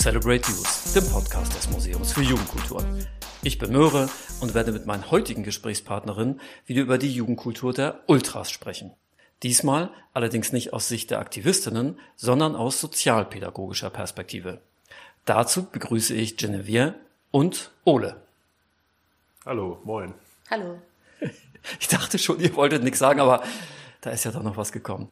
Celebrate Youth, dem Podcast des Museums für Jugendkultur. Ich bin Möhre und werde mit meinen heutigen Gesprächspartnerinnen wieder über die Jugendkultur der Ultras sprechen. Diesmal allerdings nicht aus Sicht der Aktivistinnen, sondern aus sozialpädagogischer Perspektive. Dazu begrüße ich Genevieve und Ole. Hallo, moin. Hallo. Ich dachte schon, ihr wolltet nichts sagen, aber da ist ja doch noch was gekommen.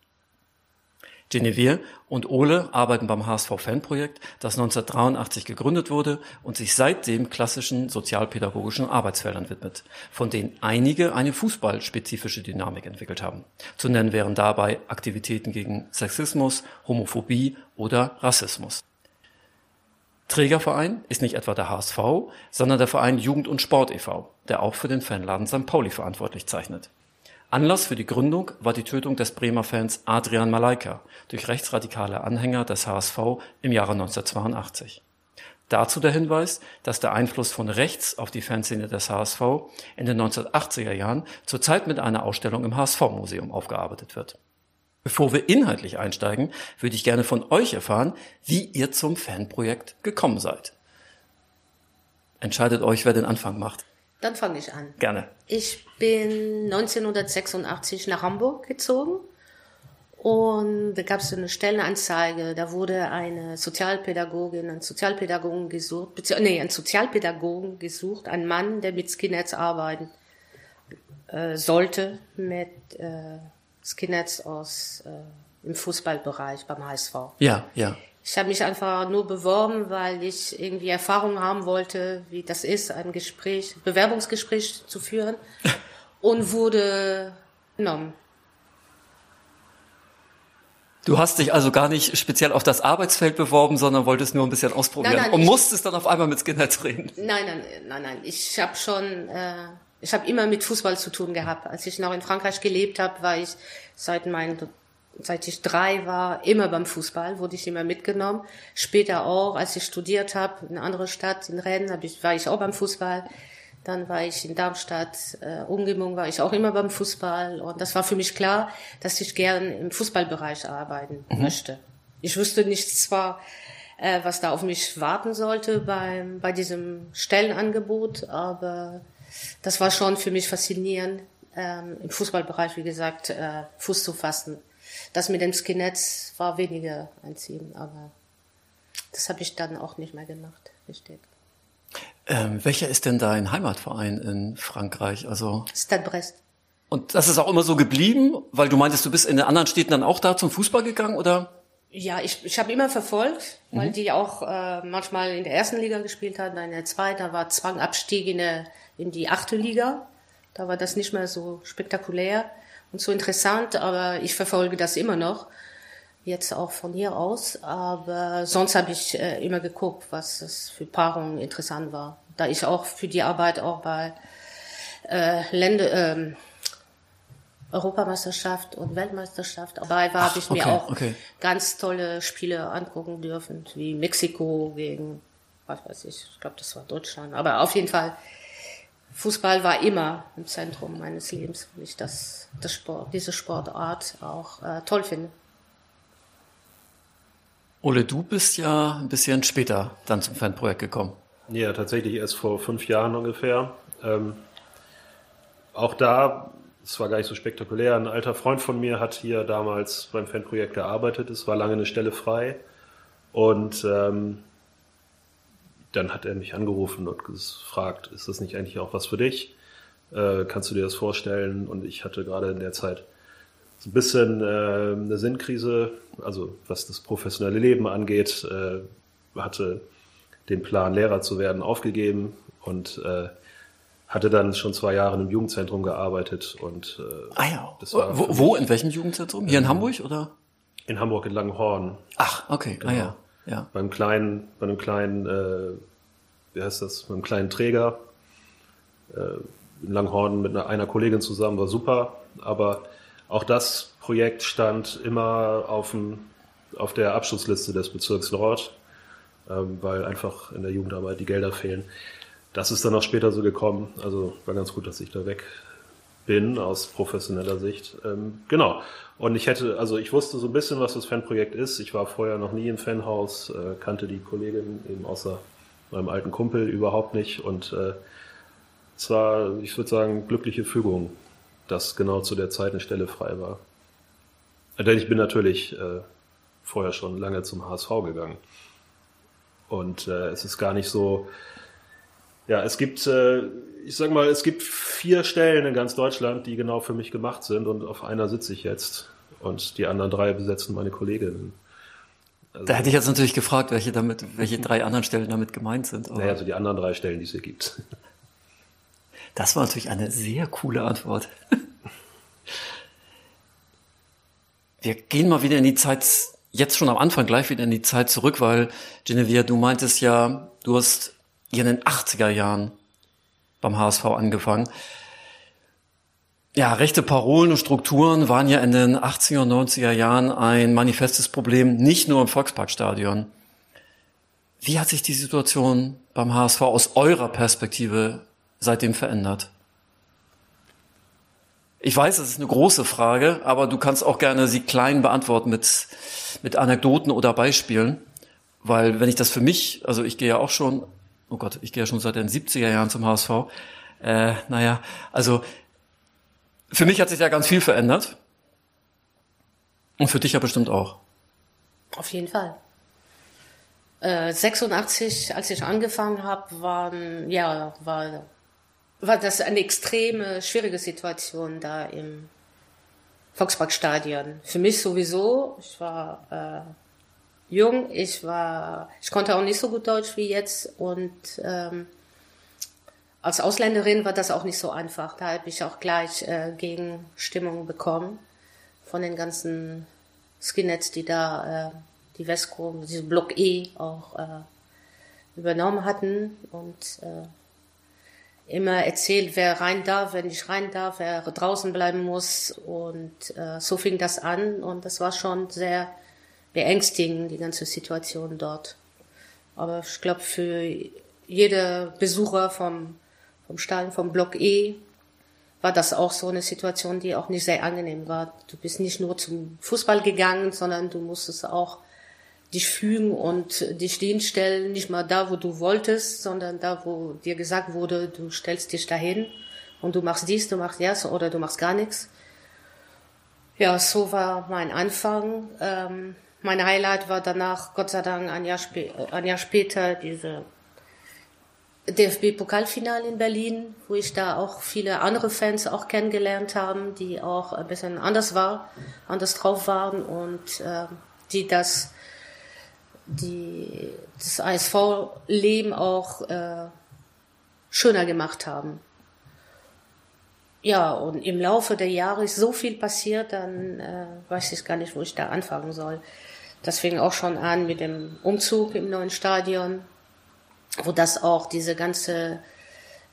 Genevieve und Ole arbeiten beim HSV-Fanprojekt, das 1983 gegründet wurde und sich seitdem klassischen sozialpädagogischen Arbeitsfeldern widmet, von denen einige eine fußballspezifische Dynamik entwickelt haben. Zu nennen wären dabei Aktivitäten gegen Sexismus, Homophobie oder Rassismus. Trägerverein ist nicht etwa der HSV, sondern der Verein Jugend und Sport e.V., der auch für den Fanladen St. Pauli verantwortlich zeichnet. Anlass für die Gründung war die Tötung des Bremer Fans Adrian Malaika durch rechtsradikale Anhänger des HSV im Jahre 1982. Dazu der Hinweis, dass der Einfluss von rechts auf die Fanszene des HSV in den 1980er Jahren zurzeit mit einer Ausstellung im HSV-Museum aufgearbeitet wird. Bevor wir inhaltlich einsteigen, würde ich gerne von euch erfahren, wie ihr zum Fanprojekt gekommen seid. Entscheidet euch, wer den Anfang macht. Dann fange ich an. Gerne. Ich bin 1986 nach Hamburg gezogen und da gab es eine Stellenanzeige. Da wurde eine Sozialpädagogin, ein Sozialpädagogen gesucht, nee, ein Sozialpädagogen gesucht, ein Mann, der mit Skinheads arbeiten äh, sollte, mit äh, Skinheads aus äh, im Fußballbereich beim HSV. Ja, ja. Ich habe mich einfach nur beworben, weil ich irgendwie Erfahrung haben wollte, wie das ist, ein Gespräch, Bewerbungsgespräch zu führen und wurde genommen. Du hast dich also gar nicht speziell auf das Arbeitsfeld beworben, sondern wolltest nur ein bisschen ausprobieren Nein, nein, und ich- musstest dann auf einmal mit Skinheads reden. Nein, nein, nein, nein. Ich habe schon, äh, ich habe immer mit Fußball zu tun gehabt. Als ich noch in Frankreich gelebt habe, war ich seit mein, seit ich drei war, immer beim Fußball, wurde ich immer mitgenommen. Später auch, als ich studiert habe, in einer anderen Stadt, in Rennes, hab ich, war ich auch beim Fußball. Dann war ich in Darmstadt, äh, Umgebung war ich auch immer beim Fußball. Und das war für mich klar, dass ich gern im Fußballbereich arbeiten möchte. Ich wusste nicht zwar, äh, was da auf mich warten sollte beim, bei diesem Stellenangebot, aber das war schon für mich faszinierend, ähm, im Fußballbereich, wie gesagt, äh, Fuß zu fassen. Das mit dem Skinheads war weniger ein Ziel, aber das habe ich dann auch nicht mehr gemacht, richtig. Ähm, welcher ist denn dein Heimatverein in Frankreich? Also Stade Brest. und das ist auch immer so geblieben, weil du meintest, du bist in den anderen Städten dann auch da zum Fußball gegangen, oder? Ja, ich, ich habe immer verfolgt, weil die auch äh, manchmal in der ersten Liga gespielt hatten, dann in der zweiten, da war Zwangabstieg in, der, in die achte Liga. Da war das nicht mehr so spektakulär und so interessant, aber ich verfolge das immer noch. Jetzt auch von hier aus. Aber sonst habe ich äh, immer geguckt, was es für Paarungen interessant war. Da ich auch für die Arbeit auch bei äh, Länder, ähm, Europameisterschaft und Weltmeisterschaft dabei war, habe ich mir okay, auch okay. ganz tolle Spiele angucken dürfen, wie Mexiko gegen, was weiß ich, ich glaube, das war Deutschland. Aber auf jeden Fall, Fußball war immer im Zentrum meines Lebens, weil ich das, das Sport, diese Sportart auch äh, toll finde. Ole, du bist ja ein bisschen später dann zum Fanprojekt gekommen. Ja, tatsächlich erst vor fünf Jahren ungefähr. Ähm, auch da, es war gar nicht so spektakulär, ein alter Freund von mir hat hier damals beim Fanprojekt gearbeitet. Es war lange eine Stelle frei. Und ähm, dann hat er mich angerufen und gefragt, ist das nicht eigentlich auch was für dich? Äh, kannst du dir das vorstellen? Und ich hatte gerade in der Zeit so ein bisschen äh, eine Sinnkrise, also was das professionelle Leben angeht, äh, hatte den Plan, Lehrer zu werden, aufgegeben und äh, hatte dann schon zwei Jahre im Jugendzentrum gearbeitet und äh, Ah ja. Das war wo, wo, in welchem Jugendzentrum? Hier in Hamburg oder? in Hamburg in Langenhorn Ach, okay. Ah ja. Ja. beim kleinen, bei einem kleinen, äh, wie heißt das, beim kleinen Träger äh, in Langhorn mit einer, einer Kollegin zusammen, war super, aber auch das Projekt stand immer auf, dem, auf der Abschlussliste des Bezirks Nord, ähm, weil einfach in der Jugendarbeit die Gelder fehlen. Das ist dann auch später so gekommen, also war ganz gut, dass ich da weg bin aus professioneller Sicht. Ähm, genau. Und ich hätte, also ich wusste so ein bisschen, was das Fanprojekt ist. Ich war vorher noch nie im Fanhaus, äh, kannte die Kollegin eben außer meinem alten Kumpel überhaupt nicht. Und äh, es ich würde sagen, glückliche Fügung, dass genau zu der Zeit eine Stelle frei war. Denn ich bin natürlich äh, vorher schon lange zum HSV gegangen. Und äh, es ist gar nicht so, ja, es gibt, äh, ich sag mal, es gibt vier Stellen in ganz Deutschland, die genau für mich gemacht sind und auf einer sitze ich jetzt und die anderen drei besetzen meine Kolleginnen. Also, da hätte ich jetzt natürlich gefragt, welche damit, welche drei anderen Stellen damit gemeint sind. Aber naja, also die anderen drei Stellen, die es hier gibt. Das war natürlich eine sehr coole Antwort. Wir gehen mal wieder in die Zeit, jetzt schon am Anfang gleich wieder in die Zeit zurück, weil Genevieve, du meintest ja, du hast in den 80er Jahren beim HSV angefangen. Ja, rechte Parolen und Strukturen waren ja in den 80er und 90er Jahren ein manifestes Problem, nicht nur im Volksparkstadion. Wie hat sich die Situation beim HSV aus eurer Perspektive seitdem verändert? Ich weiß, es ist eine große Frage, aber du kannst auch gerne sie klein beantworten mit, mit Anekdoten oder Beispielen. Weil wenn ich das für mich, also ich gehe ja auch schon oh Gott, ich gehe ja schon seit den 70er Jahren zum HSV. Äh, naja, also für mich hat sich ja ganz viel verändert. Und für dich ja bestimmt auch. Auf jeden Fall. Äh, 86, als ich angefangen habe, waren, ja, war, war das eine extreme, schwierige Situation da im Volksparkstadion. Für mich sowieso. Ich war äh, jung. Ich war, ich konnte auch nicht so gut Deutsch wie jetzt und ähm, als Ausländerin war das auch nicht so einfach. Da habe ich auch gleich äh, Gegenstimmung bekommen von den ganzen Skinheads, die da äh, die Vesco, diesen Block E auch äh, übernommen hatten und äh, immer erzählt, wer rein darf, wer nicht rein darf, wer draußen bleiben muss und äh, so fing das an und das war schon sehr beängstigen, die ganze Situation dort. Aber ich glaube, für jede Besucher vom, vom Stadion, vom Block E, war das auch so eine Situation, die auch nicht sehr angenehm war. Du bist nicht nur zum Fußball gegangen, sondern du musstest auch dich fügen und dich stellen, nicht mal da, wo du wolltest, sondern da, wo dir gesagt wurde, du stellst dich dahin und du machst dies, du machst das oder du machst gar nichts. Ja, so war mein Anfang. Ähm, mein Highlight war danach, Gott sei Dank, ein Jahr, spä ein Jahr später, diese DFB-Pokalfinale in Berlin, wo ich da auch viele andere Fans auch kennengelernt haben, die auch ein bisschen anders war, anders drauf waren und äh, die das, die das ASV-Leben auch äh, schöner gemacht haben. Ja, und im Laufe der Jahre ist so viel passiert, dann äh, weiß ich gar nicht, wo ich da anfangen soll. Das fing auch schon an mit dem Umzug im neuen Stadion, wo das auch diese ganze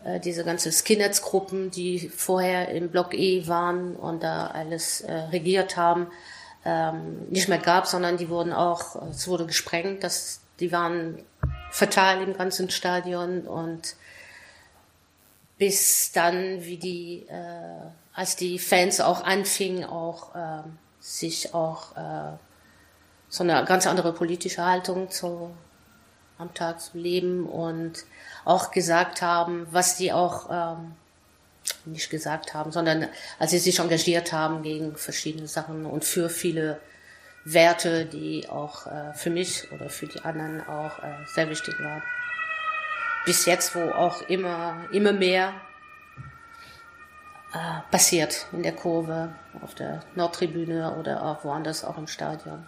äh, diese ganze Skinheads-Gruppen, die vorher im Block E waren und da alles äh, regiert haben, ähm, nicht mehr gab, sondern die wurden auch, es wurde gesprengt, das, die waren fatal im ganzen Stadion und bis dann, wie die, äh, als die Fans auch anfingen, auch äh, sich auch äh, so eine ganz andere politische Haltung zu, am Tag zu leben und auch gesagt haben, was sie auch ähm, nicht gesagt haben, sondern als sie sich engagiert haben gegen verschiedene Sachen und für viele Werte, die auch äh, für mich oder für die anderen auch äh, sehr wichtig waren. Bis jetzt, wo auch immer, immer mehr äh, passiert in der Kurve, auf der Nordtribüne oder auch woanders, auch im Stadion.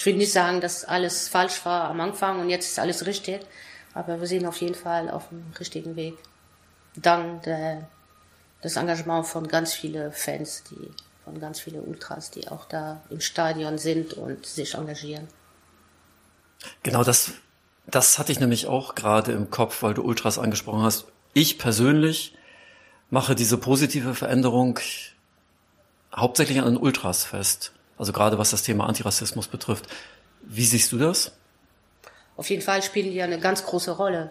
Ich will nicht sagen, dass alles falsch war am Anfang und jetzt ist alles richtig, aber wir sind auf jeden Fall auf dem richtigen Weg. Dank der, des Engagements von ganz vielen Fans, die, von ganz vielen Ultras, die auch da im Stadion sind und sich engagieren. Genau das, das hatte ich nämlich auch gerade im Kopf, weil du Ultras angesprochen hast. Ich persönlich mache diese positive Veränderung hauptsächlich an den Ultras fest. Also gerade was das Thema Antirassismus betrifft. Wie siehst du das? Auf jeden Fall spielen die eine ganz große Rolle,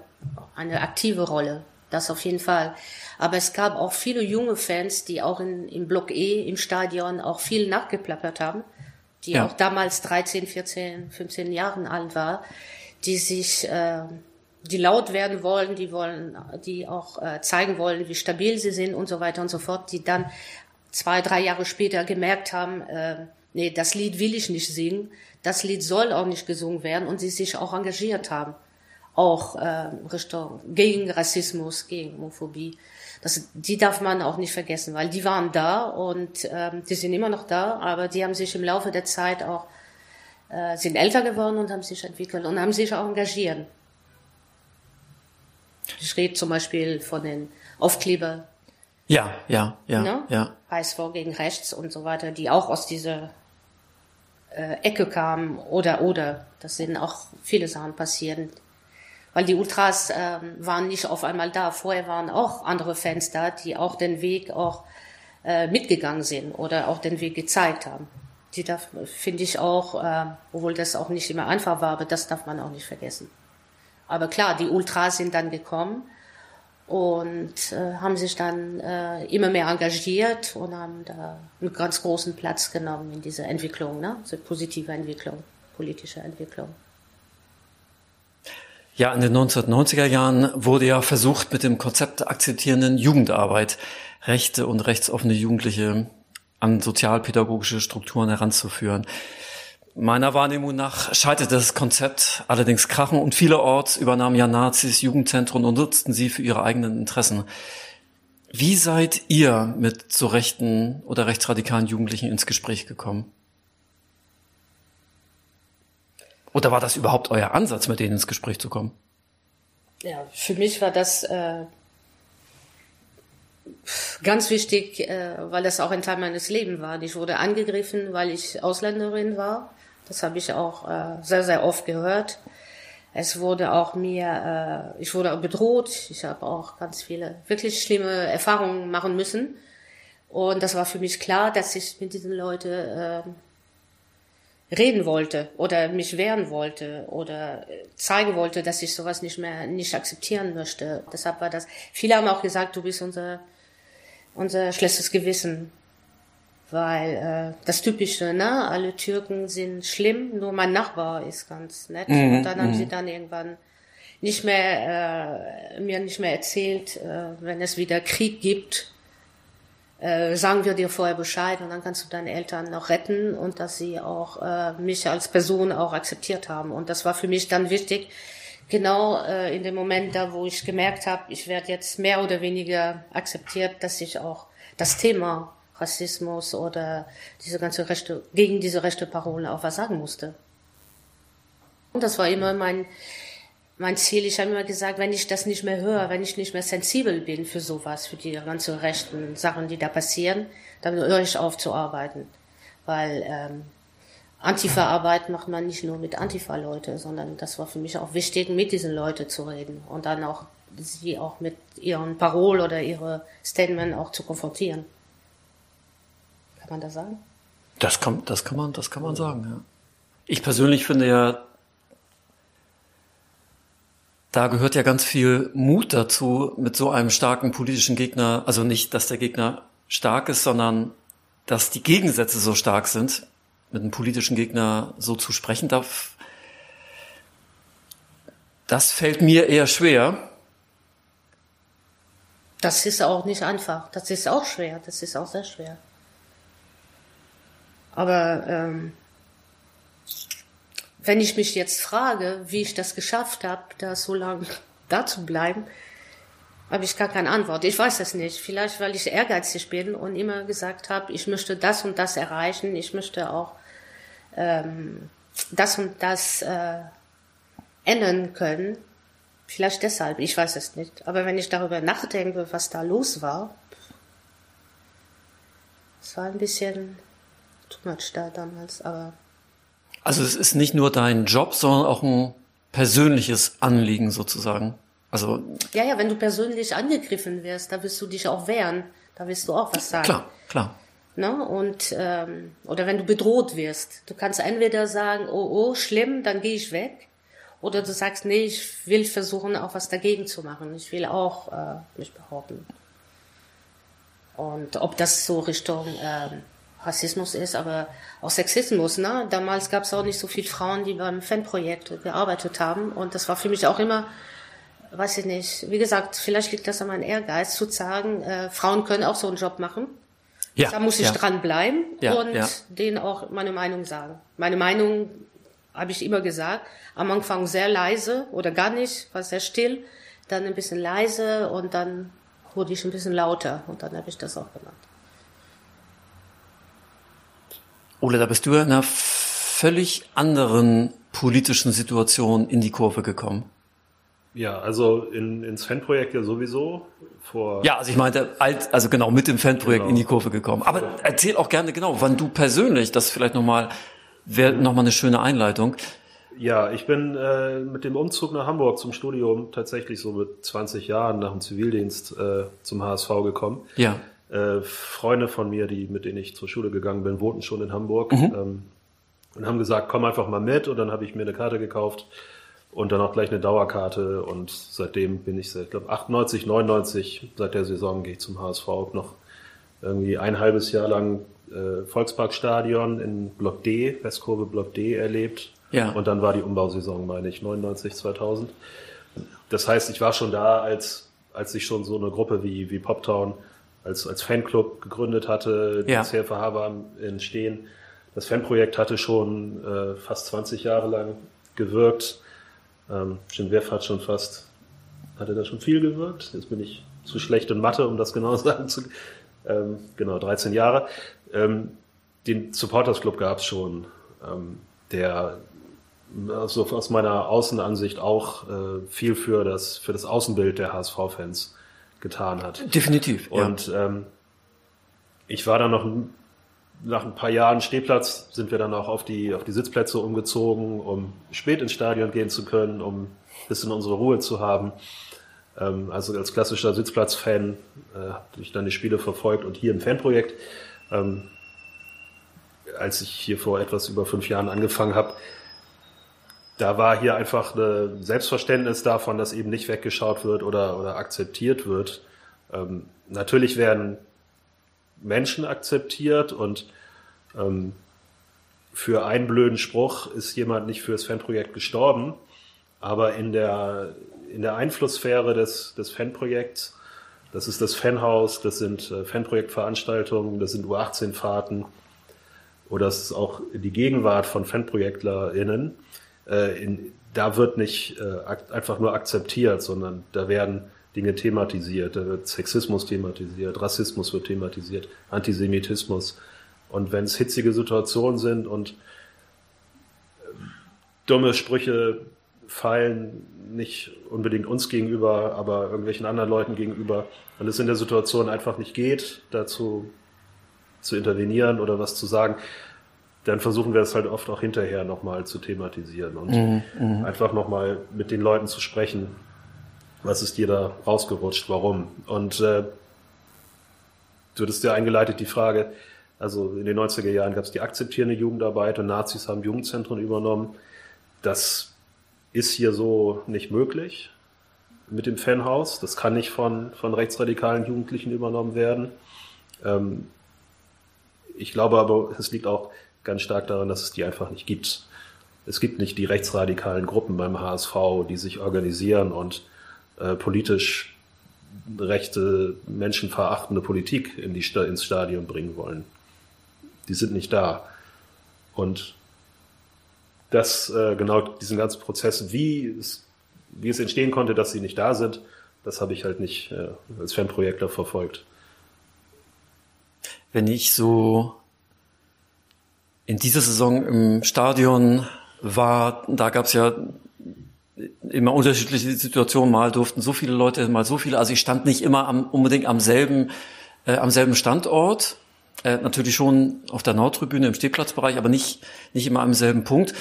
eine aktive Rolle. Das auf jeden Fall. Aber es gab auch viele junge Fans, die auch in, im Block E, im Stadion, auch viel nachgeplappert haben, die ja. auch damals 13, 14, 15 Jahren alt war, die sich, äh, die laut werden wollen, die wollen, die auch äh, zeigen wollen, wie stabil sie sind und so weiter und so fort, die dann zwei, drei Jahre später gemerkt haben, äh, nee, das Lied will ich nicht singen, das Lied soll auch nicht gesungen werden und sie sich auch engagiert haben, auch äh, Richtung gegen Rassismus, gegen Homophobie. Das, die darf man auch nicht vergessen, weil die waren da und ähm, die sind immer noch da, aber die haben sich im Laufe der Zeit auch äh, sind älter geworden und haben sich entwickelt und haben sich auch engagiert. Ich rede zum Beispiel von den Aufkleber. Ja, ja, ja, ne? ja. vor gegen rechts und so weiter, die auch aus dieser äh, Ecke kamen oder oder. Das sind auch viele Sachen passieren. Weil die Ultras äh, waren nicht auf einmal da. Vorher waren auch andere Fans da, die auch den Weg auch äh, mitgegangen sind oder auch den Weg gezeigt haben. Die darf, finde ich auch, äh, obwohl das auch nicht immer einfach war, aber das darf man auch nicht vergessen. Aber klar, die Ultras sind dann gekommen und äh, haben sich dann äh, immer mehr engagiert und haben da einen ganz großen Platz genommen in dieser Entwicklung, ne? diese positive Entwicklung, politische Entwicklung. Ja, in den 1990er Jahren wurde ja versucht, mit dem Konzept der akzeptierenden Jugendarbeit rechte und rechtsoffene Jugendliche an sozialpädagogische Strukturen heranzuführen. Meiner Wahrnehmung nach scheiterte das Konzept allerdings krachen und vielerorts übernahmen ja Nazis Jugendzentren und nutzten sie für ihre eigenen Interessen. Wie seid ihr mit so rechten oder rechtsradikalen Jugendlichen ins Gespräch gekommen? Oder war das überhaupt euer Ansatz, mit denen ins Gespräch zu kommen? Ja, für mich war das äh, ganz wichtig, äh, weil das auch ein Teil meines Lebens war. Ich wurde angegriffen, weil ich Ausländerin war. Das habe ich auch äh, sehr, sehr oft gehört. Es wurde auch mir, äh, ich wurde bedroht. Ich habe auch ganz viele wirklich schlimme Erfahrungen machen müssen. Und das war für mich klar, dass ich mit diesen Leuten äh, reden wollte oder mich wehren wollte oder zeigen wollte, dass ich sowas nicht mehr nicht akzeptieren möchte. Deshalb war das. Viele haben auch gesagt, du bist unser unser schlechtes Gewissen weil äh, das Typische, ne, alle Türken sind schlimm, nur mein Nachbar ist ganz nett. Mhm, und dann haben sie mhm. dann irgendwann nicht mehr äh, mir nicht mehr erzählt, äh, wenn es wieder Krieg gibt, äh, sagen wir dir vorher Bescheid und dann kannst du deine Eltern noch retten und dass sie auch äh, mich als Person auch akzeptiert haben. Und das war für mich dann wichtig, genau äh, in dem Moment da, wo ich gemerkt habe, ich werde jetzt mehr oder weniger akzeptiert, dass ich auch das Thema Rassismus oder diese ganze Rechte, gegen diese rechte Parole auch was sagen musste. Und das war immer mein, mein Ziel. Ich habe immer gesagt, wenn ich das nicht mehr höre, wenn ich nicht mehr sensibel bin für sowas, für die ganzen rechten Sachen, die da passieren, dann höre ich auf zu arbeiten. Weil ähm, Antifa-Arbeit macht man nicht nur mit Antifa-Leute, sondern das war für mich auch wichtig, mit diesen Leuten zu reden und dann auch sie auch mit ihren Parol oder ihre Statement auch zu konfrontieren. Kann man das sagen? Das kann, das kann man, das kann man sagen, ja. Ich persönlich finde ja, da gehört ja ganz viel Mut dazu, mit so einem starken politischen Gegner, also nicht, dass der Gegner stark ist, sondern dass die Gegensätze so stark sind, mit einem politischen Gegner so zu sprechen darf. Das fällt mir eher schwer. Das ist auch nicht einfach. Das ist auch schwer. Das ist auch sehr schwer. Aber ähm, wenn ich mich jetzt frage, wie ich das geschafft habe, da so lange da zu bleiben, habe ich gar keine Antwort. Ich weiß es nicht. Vielleicht, weil ich ehrgeizig bin und immer gesagt habe, ich möchte das und das erreichen. Ich möchte auch ähm, das und das äh, ändern können. Vielleicht deshalb, ich weiß es nicht. Aber wenn ich darüber nachdenke, was da los war, es war ein bisschen too much da damals, aber. Also es ist nicht nur dein Job, sondern auch ein persönliches Anliegen sozusagen. Also. Ja, ja, wenn du persönlich angegriffen wirst, da wirst du dich auch wehren. Da wirst du auch was sagen. Klar, klar. Ne? Und, ähm, oder wenn du bedroht wirst. Du kannst entweder sagen, oh, oh, schlimm, dann gehe ich weg. oder du sagst, nee, ich will versuchen, auch was dagegen zu machen. Ich will auch äh, mich behaupten. Und ob das so Richtung äh, Rassismus ist, aber auch Sexismus. Ne? Damals gab es auch nicht so viele Frauen, die beim Fanprojekt gearbeitet haben. Und das war für mich auch immer, weiß ich nicht, wie gesagt, vielleicht liegt das an meinem Ehrgeiz, zu sagen, äh, Frauen können auch so einen Job machen. Ja, da muss ich ja. dranbleiben ja, und ja. denen auch meine Meinung sagen. Meine Meinung habe ich immer gesagt. Am Anfang sehr leise oder gar nicht, war sehr still. Dann ein bisschen leise und dann wurde ich ein bisschen lauter und dann habe ich das auch gemacht. Ole, da bist du in einer völlig anderen politischen Situation in die Kurve gekommen. Ja, also in, ins Fanprojekt ja sowieso vor. Ja, also ich meinte, alt, also genau mit dem Fanprojekt genau. in die Kurve gekommen. Aber erzähl auch gerne genau, wann du persönlich, das vielleicht nochmal, wäre nochmal eine schöne Einleitung. Ja, ich bin äh, mit dem Umzug nach Hamburg zum Studium tatsächlich so mit 20 Jahren nach dem Zivildienst äh, zum HSV gekommen. Ja. Äh, Freunde von mir, die mit denen ich zur Schule gegangen bin, wohnten schon in Hamburg mhm. ähm, und haben gesagt, komm einfach mal mit. Und dann habe ich mir eine Karte gekauft und dann auch gleich eine Dauerkarte. Und seitdem bin ich seit, glaube 98, 99, seit der Saison gehe ich zum HSV noch irgendwie ein halbes Jahr lang äh, Volksparkstadion in Block D, Westkurve Block D erlebt ja. Und dann war die Umbausaison, meine ich, 99, 2000. Das heißt, ich war schon da, als, als ich schon so eine Gruppe wie, wie Poptown als, als Fanclub gegründet hatte, ja. das CFH war entstehen. Das Fanprojekt hatte schon äh, fast 20 Jahre lang gewirkt. Ähm, Genevieve hat schon fast, hatte da schon viel gewirkt. Jetzt bin ich zu schlecht in Mathe, um das genau sagen zu ähm, Genau, 13 Jahre. Ähm, den Supporters Club gab es schon, ähm, der also aus meiner Außenansicht auch äh, viel für das, für das Außenbild der HSV-Fans getan hat. Definitiv. Und ja. ähm, ich war dann noch nach ein paar Jahren Stehplatz, sind wir dann auch auf die, auf die Sitzplätze umgezogen, um spät ins Stadion gehen zu können, um ein bisschen unsere Ruhe zu haben. Ähm, also als klassischer Sitzplatz-Fan äh, habe ich dann die Spiele verfolgt und hier im Fanprojekt. Ähm, als ich hier vor etwas über fünf Jahren angefangen habe, da war hier einfach ein Selbstverständnis davon, dass eben nicht weggeschaut wird oder, oder akzeptiert wird. Ähm, natürlich werden Menschen akzeptiert und ähm, für einen blöden Spruch ist jemand nicht fürs Fanprojekt gestorben, aber in der, in der Einflusssphäre des, des Fanprojekts, das ist das Fanhaus, das sind äh, Fanprojektveranstaltungen, das sind U18-Fahrten oder das ist auch die Gegenwart von FanprojektlerInnen, äh, in, da wird nicht äh, einfach nur akzeptiert, sondern da werden Dinge thematisiert, da wird Sexismus thematisiert, Rassismus wird thematisiert, Antisemitismus. Und wenn es hitzige Situationen sind und äh, dumme Sprüche fallen, nicht unbedingt uns gegenüber, aber irgendwelchen anderen Leuten gegenüber, und es in der Situation einfach nicht geht, dazu zu intervenieren oder was zu sagen, dann versuchen wir es halt oft auch hinterher nochmal zu thematisieren und mhm, mhm. einfach nochmal mit den Leuten zu sprechen. Was ist dir da rausgerutscht? Warum? Und äh, du hattest ja eingeleitet die Frage, also in den 90er Jahren gab es die akzeptierende Jugendarbeit und Nazis haben Jugendzentren übernommen. Das ist hier so nicht möglich mit dem Fanhaus. Das kann nicht von, von rechtsradikalen Jugendlichen übernommen werden. Ähm, ich glaube aber, es liegt auch ganz stark daran, dass es die einfach nicht gibt. Es gibt nicht die rechtsradikalen Gruppen beim HSV, die sich organisieren und äh, politisch rechte, menschenverachtende Politik in die, ins Stadion bringen wollen. Die sind nicht da. Und das, äh, genau diesen ganzen Prozess, wie es, wie es entstehen konnte, dass sie nicht da sind, das habe ich halt nicht äh, als Fanprojektor verfolgt. Wenn ich so in dieser Saison im Stadion war, da gab es ja immer unterschiedliche Situationen. Mal durften so viele Leute, mal so viele. Also ich stand nicht immer am, unbedingt am selben, äh, am selben Standort. Äh, natürlich schon auf der Nordtribüne im Stehplatzbereich, aber nicht, nicht immer am selben Punkt.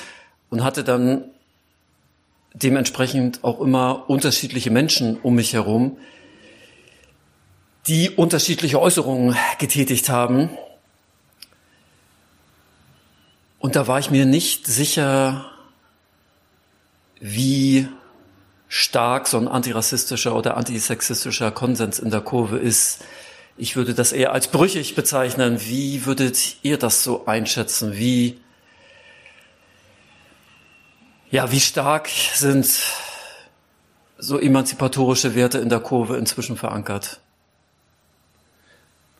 Und hatte dann dementsprechend auch immer unterschiedliche Menschen um mich herum, die unterschiedliche Äußerungen getätigt haben. Und da war ich mir nicht sicher, wie stark so ein antirassistischer oder antisexistischer Konsens in der Kurve ist. Ich würde das eher als brüchig bezeichnen. Wie würdet ihr das so einschätzen? Wie, ja, wie stark sind so emanzipatorische Werte in der Kurve inzwischen verankert?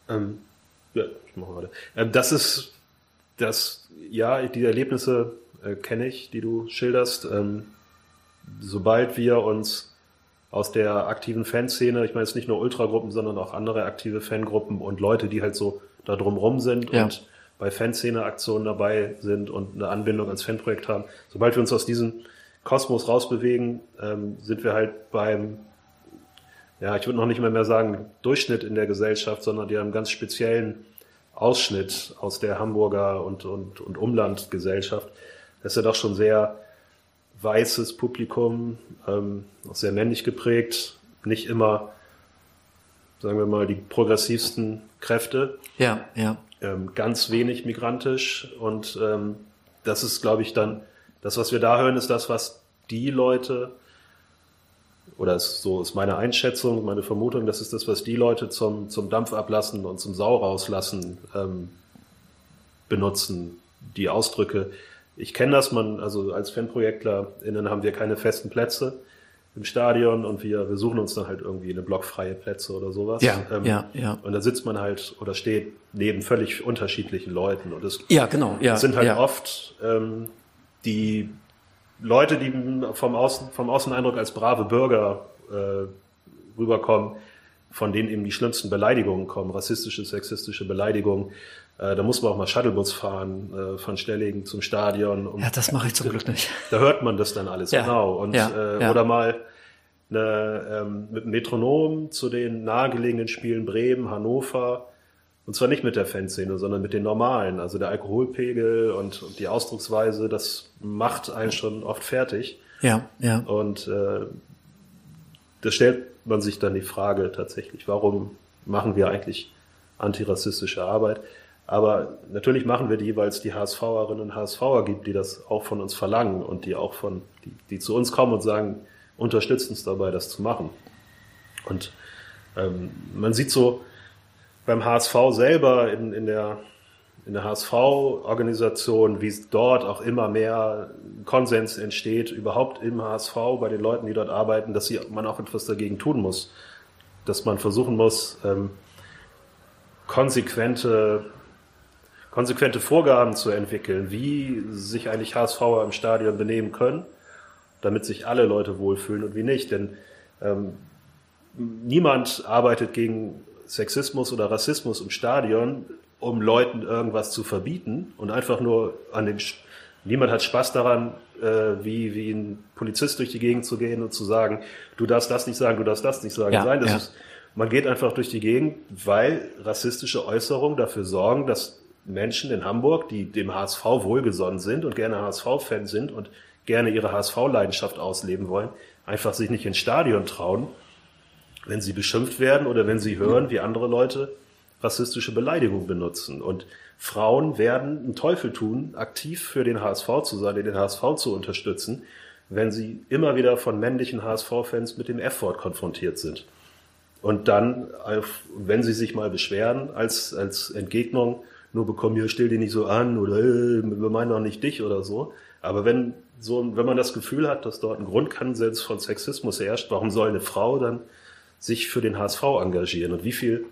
Ähm, ja, ich mache gerade. Ähm, das ist das, ja, die Erlebnisse äh, kenne ich, die du schilderst. Ähm, sobald wir uns aus der aktiven Fanszene, ich meine jetzt nicht nur Ultragruppen, sondern auch andere aktive Fangruppen und Leute, die halt so da drumrum sind ja. und bei Fanszene-Aktionen dabei sind und eine Anbindung ans Fanprojekt haben. Sobald wir uns aus diesem Kosmos rausbewegen, ähm, sind wir halt beim, ja, ich würde noch nicht mehr mehr sagen Durchschnitt in der Gesellschaft, sondern die haben einen ganz speziellen Ausschnitt aus der Hamburger und, und, und Umlandgesellschaft. Das ist ja doch schon sehr weißes Publikum, ähm, auch sehr männlich geprägt, nicht immer, sagen wir mal, die progressivsten Kräfte. Ja, ja. Ähm, ganz wenig migrantisch und ähm, das ist, glaube ich, dann, das, was wir da hören, ist das, was die Leute, oder ist, so ist meine Einschätzung, meine Vermutung, das ist das, was die Leute zum, zum Dampf ablassen und zum Sau rauslassen ähm, benutzen, die Ausdrücke, ich kenne das, man, also als FanprojektlerInnen haben wir keine festen Plätze im Stadion und wir, wir suchen uns dann halt irgendwie eine blockfreie Plätze oder sowas. Ja, ähm, ja, ja. Und da sitzt man halt oder steht neben völlig unterschiedlichen Leuten und es ja, genau, ja, sind halt ja. oft ähm, die Leute, die vom, Außen, vom Außeneindruck als brave Bürger äh, rüberkommen, von denen eben die schlimmsten Beleidigungen kommen, rassistische, sexistische Beleidigungen, äh, da muss man auch mal Shuttlebus fahren äh, von Stellingen zum Stadion. Und ja, das mache ich zum Glück nicht. Da hört man das dann alles ja. genau. Und ja, äh, ja. oder mal eine, ähm, mit einem Metronom zu den nahegelegenen Spielen Bremen, Hannover. Und zwar nicht mit der Fanszene, sondern mit den normalen. Also der Alkoholpegel und, und die Ausdrucksweise, das macht einen schon oft fertig. Ja, ja. Und äh, da stellt man sich dann die Frage tatsächlich, warum machen wir eigentlich antirassistische Arbeit? Aber natürlich machen wir die, weil es die HSVerinnen und HSVer gibt, die das auch von uns verlangen und die auch von, die, die zu uns kommen und sagen, unterstützt uns dabei, das zu machen. Und ähm, man sieht so beim HSV selber in, in der, in der HSV-Organisation, wie dort auch immer mehr Konsens entsteht, überhaupt im HSV, bei den Leuten, die dort arbeiten, dass sie, man auch etwas dagegen tun muss. Dass man versuchen muss, ähm, konsequente konsequente Vorgaben zu entwickeln, wie sich eigentlich HSVer im Stadion benehmen können, damit sich alle Leute wohlfühlen und wie nicht. Denn ähm, niemand arbeitet gegen Sexismus oder Rassismus im Stadion, um Leuten irgendwas zu verbieten und einfach nur an den. Niemand hat Spaß daran, äh, wie, wie ein Polizist durch die Gegend zu gehen und zu sagen, du darfst das nicht sagen, du darfst das nicht sagen. Ja, Nein, das ja. ist, man geht einfach durch die Gegend, weil rassistische Äußerungen dafür sorgen, dass Menschen in Hamburg, die dem HSV wohlgesonnen sind und gerne HSV-Fan sind und gerne ihre HSV-Leidenschaft ausleben wollen, einfach sich nicht ins Stadion trauen, wenn sie beschimpft werden oder wenn sie hören, wie andere Leute rassistische Beleidigungen benutzen. Und Frauen werden einen Teufel tun, aktiv für den HSV zu sein, den HSV zu unterstützen, wenn sie immer wieder von männlichen HSV-Fans mit dem F-Wort konfrontiert sind. Und dann, wenn sie sich mal beschweren, als, als Entgegnung, nur bekommen, hier stell dich nicht so an oder äh, wir meinen auch nicht dich oder so. Aber wenn so, wenn man das Gefühl hat, dass dort ein Grundkonsens von Sexismus herrscht, warum soll eine Frau dann sich für den HSV engagieren? Und wie viel,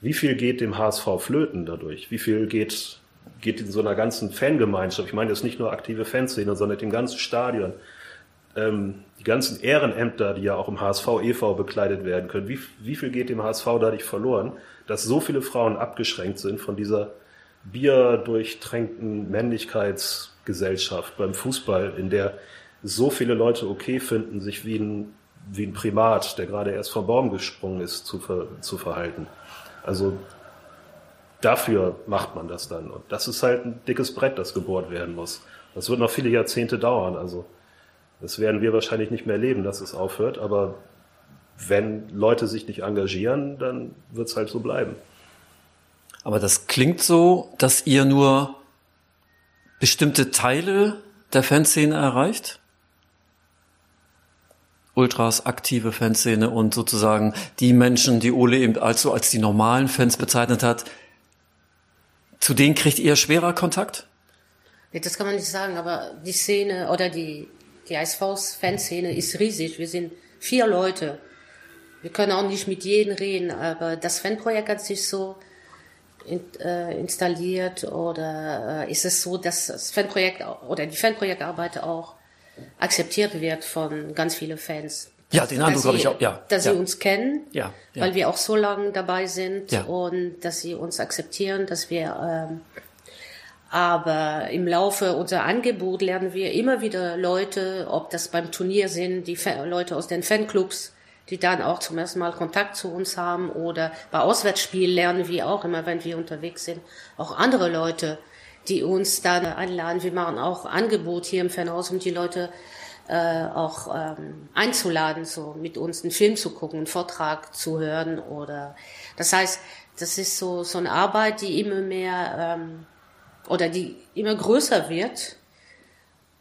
wie viel geht dem HSV flöten dadurch? Wie viel geht, geht in so einer ganzen Fangemeinschaft? Ich meine jetzt nicht nur aktive Fanszene, sondern dem ganzen Stadion. Ähm, die ganzen Ehrenämter, die ja auch im HSV e.V. bekleidet werden können. Wie, wie viel geht dem HSV dadurch verloren, dass so viele Frauen abgeschränkt sind von dieser bierdurchtränkten Männlichkeitsgesellschaft beim Fußball, in der so viele Leute okay finden, sich wie ein, wie ein Primat, der gerade erst vom Baum gesprungen ist, zu, ver, zu verhalten. Also dafür macht man das dann. Und das ist halt ein dickes Brett, das gebohrt werden muss. Das wird noch viele Jahrzehnte dauern. Also das werden wir wahrscheinlich nicht mehr erleben, dass es aufhört. Aber wenn Leute sich nicht engagieren, dann wird es halt so bleiben. Aber das klingt so, dass ihr nur bestimmte Teile der Fanszene erreicht? Ultras, aktive Fanszene und sozusagen die Menschen, die Ole eben als so als die normalen Fans bezeichnet hat, zu denen kriegt ihr schwerer Kontakt? Nee, das kann man nicht sagen, aber die Szene oder die, die ISVs Fanszene ist riesig. Wir sind vier Leute. Wir können auch nicht mit jedem reden, aber das Fanprojekt hat sich so in, äh, installiert oder äh, ist es so, dass das Fanprojekt oder die Fanprojektarbeit auch akzeptiert wird von ganz vielen Fans. Ja, den Eindruck habe ich auch, ja. Dass ja. sie uns kennen, ja, ja. weil wir auch so lange dabei sind Ja. und dass sie uns akzeptieren, dass wir, ähm, aber im Laufe unserer Angebot lernen wir immer wieder Leute, ob das beim Turnier sind, die Fa Leute aus den Fanclubs, die dann auch zum ersten Mal Kontakt zu uns haben oder bei Auswärtsspielen lernen wir auch immer, wenn wir unterwegs sind, auch andere Leute, die uns dann einladen. Wir machen auch Angebot hier im Fanhaus, um die Leute äh, auch ähm, einzuladen, so mit uns einen Film zu gucken, einen Vortrag zu hören oder das heißt, das ist so so eine Arbeit, die immer mehr ähm, oder die immer größer wird.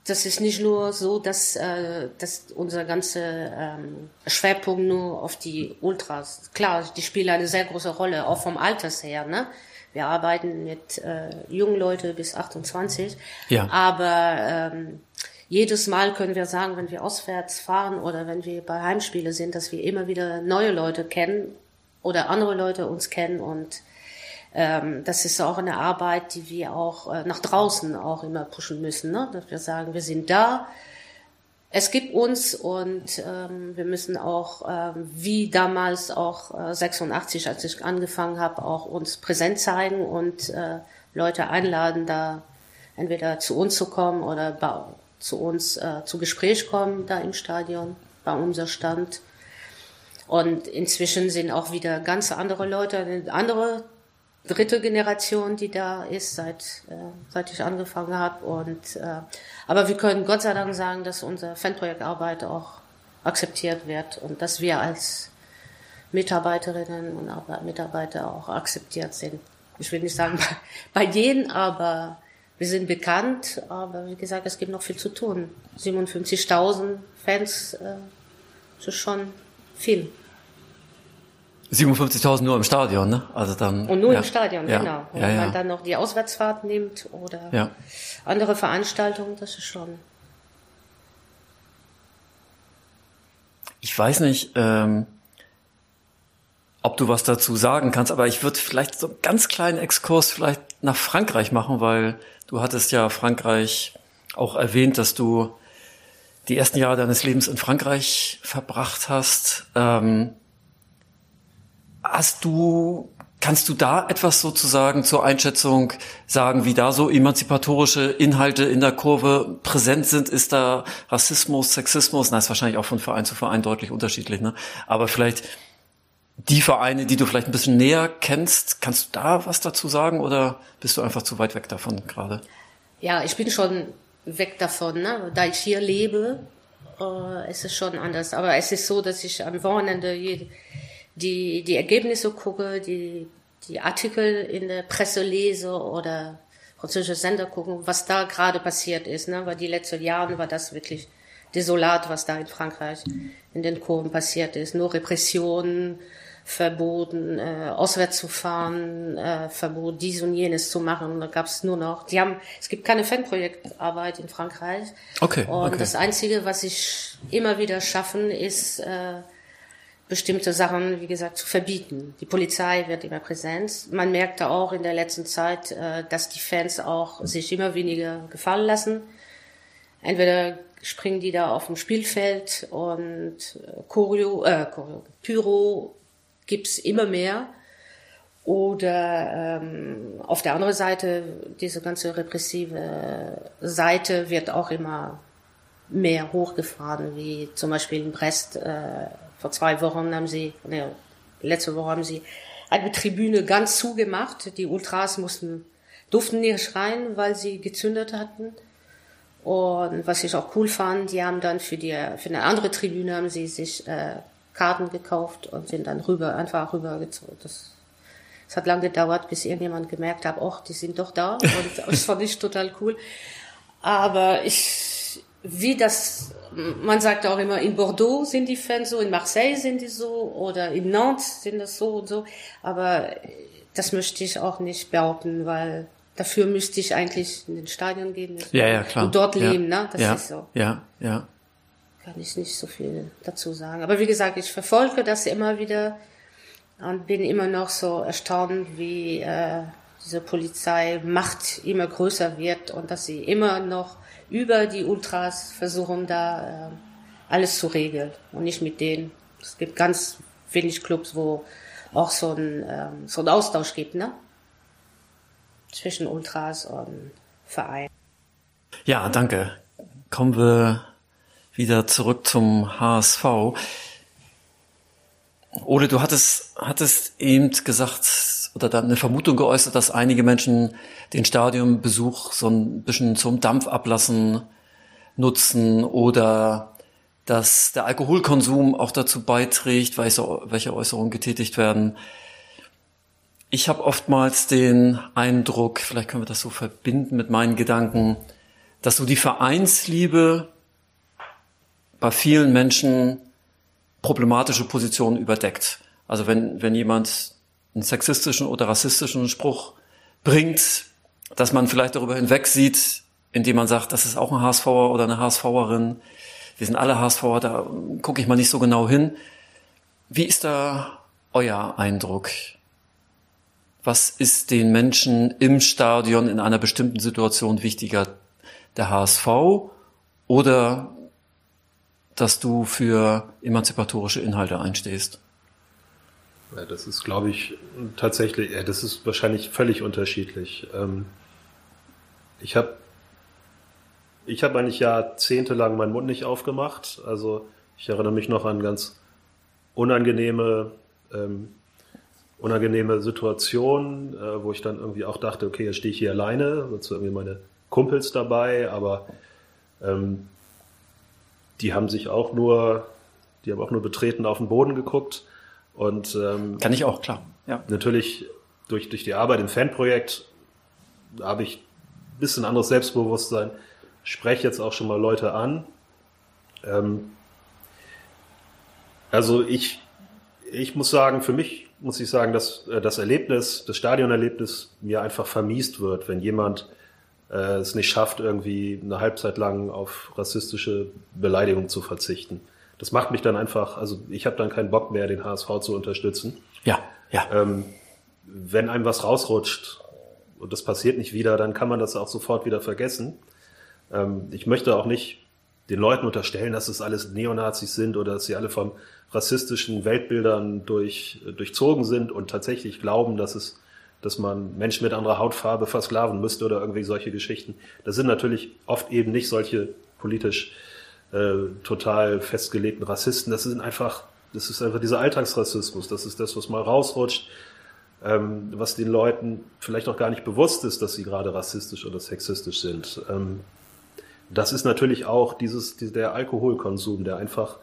Das ist nicht nur so, dass, äh, dass unser ganzer ähm, Schwerpunkt nur auf die Ultras. Klar, die spielen eine sehr große Rolle, auch vom Alters her. Ne? Wir arbeiten mit äh, jungen Leuten bis 28. Ja. Aber ähm, jedes Mal können wir sagen, wenn wir auswärts fahren oder wenn wir bei Heimspiele sind, dass wir immer wieder neue Leute kennen oder andere Leute uns kennen und ähm, das ist auch eine Arbeit, die wir auch äh, nach draußen auch immer pushen müssen, ne? dass wir sagen, wir sind da, es gibt uns und ähm, wir müssen auch, ähm, wie damals auch äh, 86, als ich angefangen habe, auch uns präsent zeigen und äh, Leute einladen, da entweder zu uns zu kommen oder bei, zu uns äh, zu Gespräch kommen da im Stadion, bei unser Stand. Und inzwischen sind auch wieder ganz andere Leute, andere dritte Generation, die da ist, seit, äh, seit ich angefangen habe. Und äh, aber wir können Gott sei Dank sagen, dass unsere Fanprojektarbeit auch akzeptiert wird und dass wir als Mitarbeiterinnen und Arbe- Mitarbeiter auch akzeptiert sind. Ich will nicht sagen bei, bei jedem, aber wir sind bekannt. Aber wie gesagt, es gibt noch viel zu tun. 57.000 Fans, äh, ist schon viel. 57.000 nur im Stadion, ne? Also dann. Und nur ja. im Stadion, ja. genau. Und Ja, wenn ja. man dann noch die Auswärtsfahrt nimmt oder andere Veranstaltungen, das ist schon. Ich weiß nicht, ähm, ob du was dazu sagen kannst, aber ich würde vielleicht so einen ganz kleinen Exkurs vielleicht nach Frankreich machen, weil du hattest ja Frankreich auch erwähnt, dass du die ersten Jahre deines Lebens in Frankreich verbracht hast. Ähm, hast du, kannst du da etwas sozusagen zur Einschätzung sagen, wie da so emanzipatorische Inhalte in der Kurve präsent sind? Ist da Rassismus, Sexismus? Na, ist wahrscheinlich auch von Verein zu Verein deutlich unterschiedlich, ne? Aber vielleicht die Vereine, die du vielleicht ein bisschen näher kennst, kannst du da was dazu sagen oder bist du einfach zu weit weg davon gerade? Ja, ich bin schon weg davon, ne? Da ich hier lebe, äh, ist es schon anders. Aber es ist so, dass ich am Wochenende je- die, die Ergebnisse gucke, die, die Artikel in der Presse lese oder französische Sender gucken, was da gerade passiert ist, ne? Weil die letzten Jahre war das wirklich desolat, was da in Frankreich in den Kurven passiert ist. Nur Repressionen, verboten, äh, auswärts zu fahren, äh, Verbot, dies und jenes zu machen. Da gab es nur noch, die haben, es gibt keine Fanprojektarbeit in Frankreich. Okay, Und okay. das Einzige, was ich immer wieder schaffen, ist, äh, bestimmte Sachen, wie gesagt, zu verbieten. Die Polizei wird immer präsent. Man merkte auch in der letzten Zeit, äh, dass die Fans auch sich immer weniger gefallen lassen. Entweder springen die da auf dem Spielfeld und äh, Choreo, äh, Choreo, Pyro gibt's immer mehr. Oder ähm, auf der anderen Seite, diese ganze repressive Seite wird auch immer mehr hochgefahren, wie zum Beispiel in Brest. Äh, vor zwei Wochen haben sie, ne, letzte Woche haben sie eine Tribüne ganz zugemacht. Die Ultras mussten, durften nicht rein, weil sie gezündet hatten. Und was ich auch cool fand, die haben dann für die für eine andere Tribüne haben sie sich äh, Karten gekauft und sind dann rüber einfach rübergezogen. Das, es hat lange gedauert, bis irgendjemand gemerkt hat, oh, die sind doch da. Und das fand ich total cool. Aber ich wie das, man sagt auch immer, in Bordeaux sind die Fans so, in Marseille sind die so oder in Nantes sind das so und so. Aber das möchte ich auch nicht behaupten, weil dafür müsste ich eigentlich in den Stadion gehen ja, ja, klar. und dort ja. leben. Ne? Das ja. ist so. Ja, ja. Kann ich nicht so viel dazu sagen. Aber wie gesagt, ich verfolge das immer wieder und bin immer noch so erstaunt, wie äh, diese Polizeimacht immer größer wird und dass sie immer noch über die Ultras versuchen, da äh, alles zu regeln und nicht mit denen. Es gibt ganz wenig Clubs, wo auch so ein, ähm, so ein Austausch gibt, ne? Zwischen Ultras und Verein. Ja, danke. Kommen wir wieder zurück zum HSV. Ole, du hattest, hattest eben gesagt oder dann eine Vermutung geäußert, dass einige Menschen den Stadionbesuch so ein bisschen zum Dampfablassen nutzen oder dass der Alkoholkonsum auch dazu beiträgt, welche Äußerungen getätigt werden. Ich habe oftmals den Eindruck, vielleicht können wir das so verbinden mit meinen Gedanken, dass so die Vereinsliebe bei vielen Menschen problematische Positionen überdeckt. Also wenn, wenn jemand einen sexistischen oder rassistischen Spruch bringt, dass man vielleicht darüber hinweg sieht, indem man sagt, das ist auch ein HSVer oder eine HSVerin. Wir sind alle HSVer, da gucke ich mal nicht so genau hin. Wie ist da euer Eindruck? Was ist den Menschen im Stadion in einer bestimmten Situation wichtiger? Der HSV oder dass du für emanzipatorische Inhalte einstehst? Ja, das ist, glaube ich, tatsächlich, ja, das ist wahrscheinlich völlig unterschiedlich. Ähm, ich habe ich hab eigentlich jahrzehntelang meinen Mund nicht aufgemacht. Also ich erinnere mich noch an ganz unangenehme, ähm, unangenehme Situationen, äh, wo ich dann irgendwie auch dachte, okay, jetzt stehe ich hier alleine, dazu irgendwie meine Kumpels dabei, aber ähm, die haben sich auch nur, die haben auch nur betreten auf den Boden geguckt. Und ähm, kann ich auch, klar. Ja. Natürlich durch, durch die Arbeit im Fanprojekt habe ich ein bisschen anderes Selbstbewusstsein, spreche jetzt auch schon mal Leute an. Ähm, also ich, ich muss sagen, für mich muss ich sagen, dass äh, das Erlebnis, das Stadionerlebnis mir einfach vermiest wird, wenn jemand äh, es nicht schafft, irgendwie eine Halbzeit lang auf rassistische Beleidigungen zu verzichten. Das macht mich dann einfach, also ich habe dann keinen Bock mehr, den HSV zu unterstützen. Ja, ja. Ähm, wenn einem was rausrutscht und das passiert nicht wieder, dann kann man das auch sofort wieder vergessen. Ähm, ich möchte auch nicht den Leuten unterstellen, dass es alles Neonazis sind oder dass sie alle von rassistischen Weltbildern durch, durchzogen sind und tatsächlich glauben, dass es dass man Menschen mit anderer Hautfarbe versklaven müsste oder irgendwie solche Geschichten. Das sind natürlich oft eben nicht solche politisch äh, total festgelegten Rassisten. Das sind einfach, das ist einfach dieser Alltagsrassismus. Das ist das, was mal rausrutscht, ähm, was den Leuten vielleicht auch gar nicht bewusst ist, dass sie gerade rassistisch oder sexistisch sind. Ähm, das ist natürlich auch dieses, der Alkoholkonsum, der einfach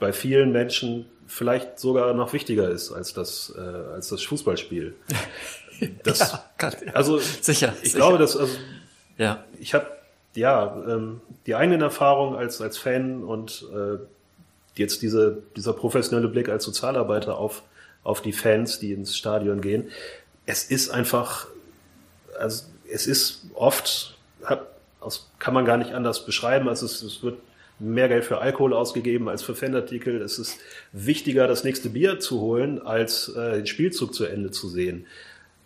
bei vielen Menschen vielleicht sogar noch wichtiger ist als das, äh, als das Fußballspiel. Das, ja, kann, ja. Also sicher. Ich sicher. glaube, dass also ja. ich habe ja ähm, die eigenen Erfahrungen als als Fan und äh, jetzt diese dieser professionelle Blick als Sozialarbeiter auf auf die Fans, die ins Stadion gehen. Es ist einfach, also es ist oft, hat, kann man gar nicht anders beschreiben, also es, es wird mehr Geld für Alkohol ausgegeben als für Fanartikel. Es ist wichtiger, das nächste Bier zu holen, als äh, den Spielzug zu Ende zu sehen.